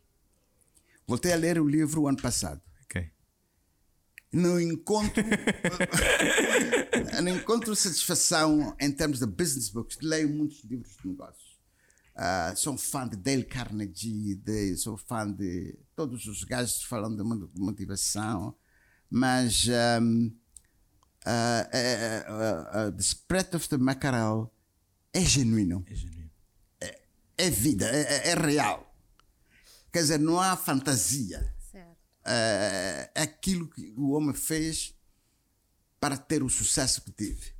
S3: Voltei a ler o livro o ano passado. Não encontro, não encontro satisfação em termos de business books. Leio muitos livros de negócios. Ah, sou fã de Dale Carnegie, de, sou fã de todos os gajos que falam de mo- motivação, mas um, ah, ah, The Spread of the Mackerel é genuíno,
S2: É genuíno.
S3: é vida, é, é- é real. Quer dizer, não há fantasia. É é aquilo que o homem fez para ter o sucesso que teve.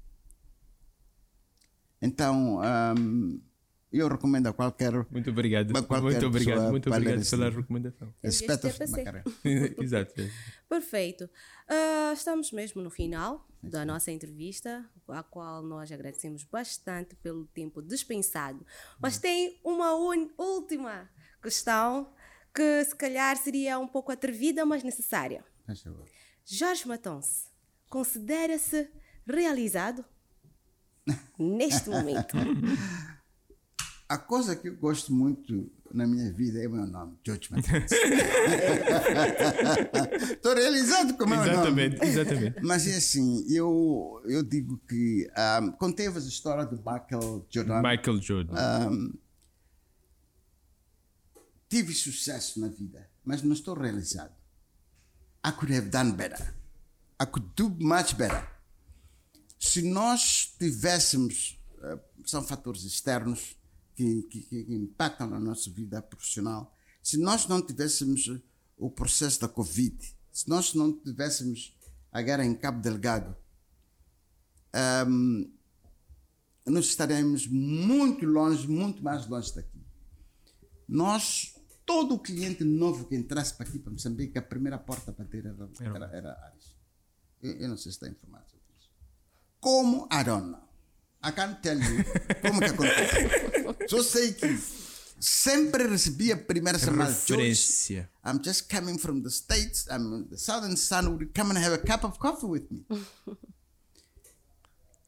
S3: Então, hum, eu recomendo a qualquer.
S2: Muito obrigado.
S3: Qualquer
S2: Muito obrigado.
S3: pessoa
S2: Muito obrigado
S3: esse
S2: pela recomendação.
S3: Macarena.
S2: Exato.
S1: Perfeito. Ah, estamos mesmo no final da nossa entrevista, a qual nós agradecemos bastante pelo tempo dispensado. Mas tem uma un- última questão que se calhar seria um pouco atrevida, mas necessária. Jorge Matonse considera-se realizado neste momento?
S3: A coisa que eu gosto muito na minha vida é o meu nome, George Matheus. Estou realizado com o meu nome.
S2: Exatamente, exatamente.
S3: Mas é assim, eu, eu digo que um, quando teve a história do Michael Jordan,
S2: Michael Jordan.
S3: Tive sucesso na vida, mas não estou realizado. I could have done better. I could do much better. Se nós tivéssemos, eh, são fatores externos que, que, que impactam na nossa vida profissional, se nós não tivéssemos o processo da Covid, se nós não tivéssemos a guerra em Cabo Delgado, ahm, nós estaremos muito longe, muito mais longe daqui. Nós, todo o cliente novo que entrasse para aqui, para Moçambique, a primeira porta para ter era, era, era Ares. Eu, eu não sei se está informado sobre isso. Como? I don't know. I can't tell you como que acontece. Só sei que sempre recebia a primeira chamada. George,
S2: Referência.
S3: I'm just coming from the States. I'm the Southern Sun. Would you come and have a cup of coffee with me?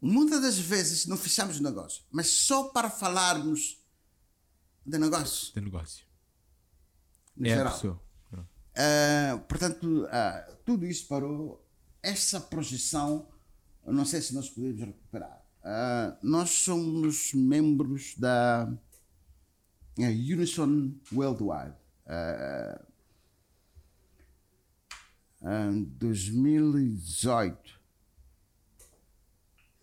S3: Muitas das vezes não fechamos negócio, mas só para falarmos de negócio.
S2: De negócio.
S3: No
S2: É
S3: geral. Ah, portanto, ah, tudo isso parou. Essa projeção, não sei se nós podemos recuperar. Ah, nós somos membros da eh, Unison Worldwide. Em 2018,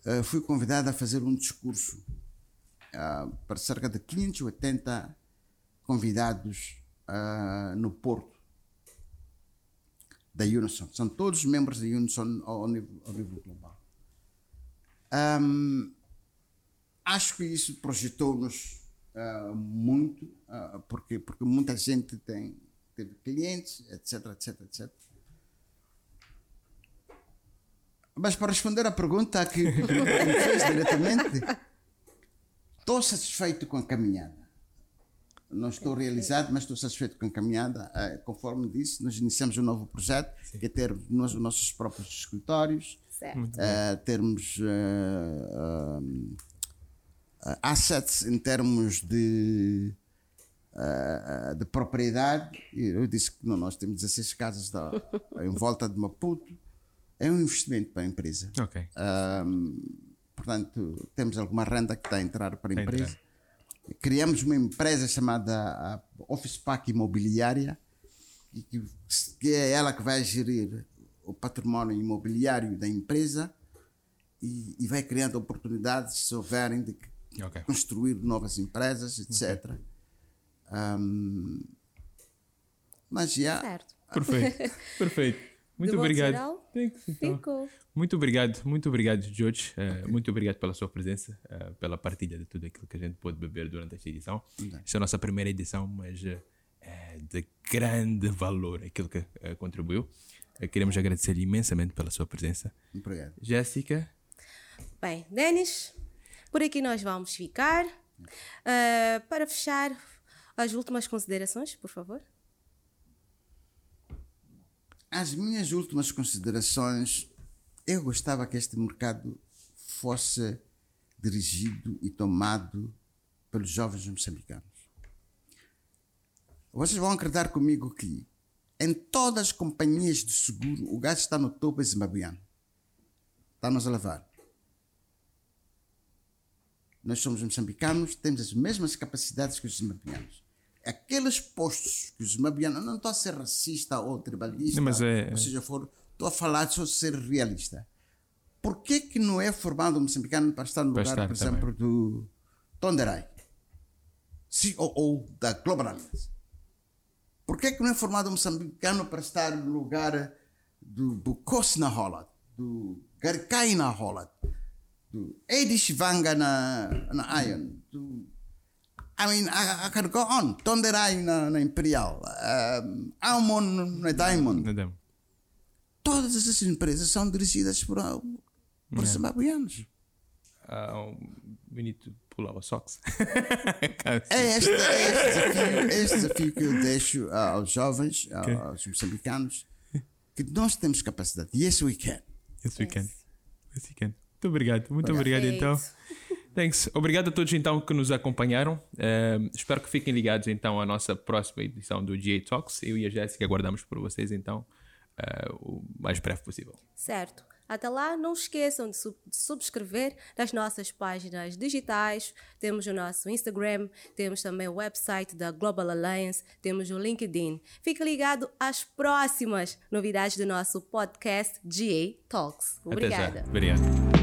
S3: ah, fui convidado a fazer um discurso para cerca de 580 convidados ah, no Porto da Unison. São todos membros da Unison ao, nível, ao nível global. Ahm, acho que isso projetou-nos ah, muito, ah, porque, porque muita gente tem, teve clientes, etc, etc, etc. Mas para responder à pergunta que me fez diretamente, estou satisfeito com a caminhada. Não estou realizado, mas estou satisfeito com a caminhada. Eh, Conforme disse, nós iniciamos um novo projeto, que é ter nós, os nossos próprios escritórios,
S1: Certo.
S3: eh, termos um, eh, assets em termos de, eh, de propriedade. Eu disse que não, nós temos 16 casas da- em volta de Maputo. É um investimento para a empresa.
S2: Ok.
S3: Ahm, portanto, temos alguma renda que está a entrar para a empresa.
S2: entrar.
S3: Criamos uma empresa chamada Office Park Imobiliária, que, que é ela que vai gerir o património imobiliário da empresa e, e vai criando oportunidades, se houverem, de
S2: Ok.
S3: construir novas empresas, etc. Ahm, mas já.
S1: Certo.
S2: Perfeito. Perfeito. Muito obrigado.
S1: geral,
S2: Thanks, então.
S1: Ficou.
S2: Muito obrigado, muito obrigado, George. Eh, muito obrigado pela sua presença, eh, pela partilha de tudo aquilo que a gente pôde beber durante esta edição. Esta é a nossa primeira edição, mas eh, é de grande valor aquilo que contribuiu. Queremos agradecer imensamente pela sua presença.
S3: Obrigado.
S2: Jéssica,
S1: Bem, Denis, por aqui nós vamos ficar. Para fechar, as últimas considerações, por favor.
S3: As minhas últimas considerações eu gostava que este mercado fosse dirigido e tomado pelos jovens moçambicanos. Vocês vão acreditar comigo que em todas as companhias de seguro o gajo está no topo zimbabuiano. Está-nos a levar. Nós somos moçambicanos, temos as mesmas capacidades que os zimbabuianos. Aqueles postos que os zimbabuianos. Não estou a ser racista ou tribalista,
S2: Mas é-
S3: ou seja, for, estou a falar só de ser realista. Por que, que não é formado um moçambicano para estar no
S2: Para
S3: lugar, por
S2: também.
S3: exemplo, do Tonderai, COO da Global Alliance? Por que, que não é formado um moçambicano para estar no lugar do Bukos na Holland, do Garkai na Holland, do Edi Shivanga na, na Ion, do I mean, I, I can go on. Tonderai na, na Imperial, um, Almon na Diamond.
S2: Nadam.
S3: Todas essas empresas são dirigidas por, por zimbabuianos.
S2: Ah, um, we need to pull our socks.
S3: É este, é este desafio, é este desafio que eu deixo ah, aos jovens, ah,
S2: Ok.
S3: aos moçambicanos, que nós temos capacidade. Yes, we can.
S2: Yes, we can. Yes, we can. Muito obrigado. Muito obrigado, então. Thanks. Obrigado a todos então que nos acompanharam. Eh, espero que fiquem ligados então à nossa próxima edição do GA Talks. Eu e a Jéssica aguardamos por vocês então eh, o mais breve possível.
S1: Certo. Até lá, não esqueçam de, sub- de subscrever nas nossas páginas digitais. Temos o nosso Instagram, temos também o website da Global Alliance, temos o LinkedIn. Fique ligado às próximas novidades do nosso podcast GA Talks. Obrigada.
S2: Obrigado.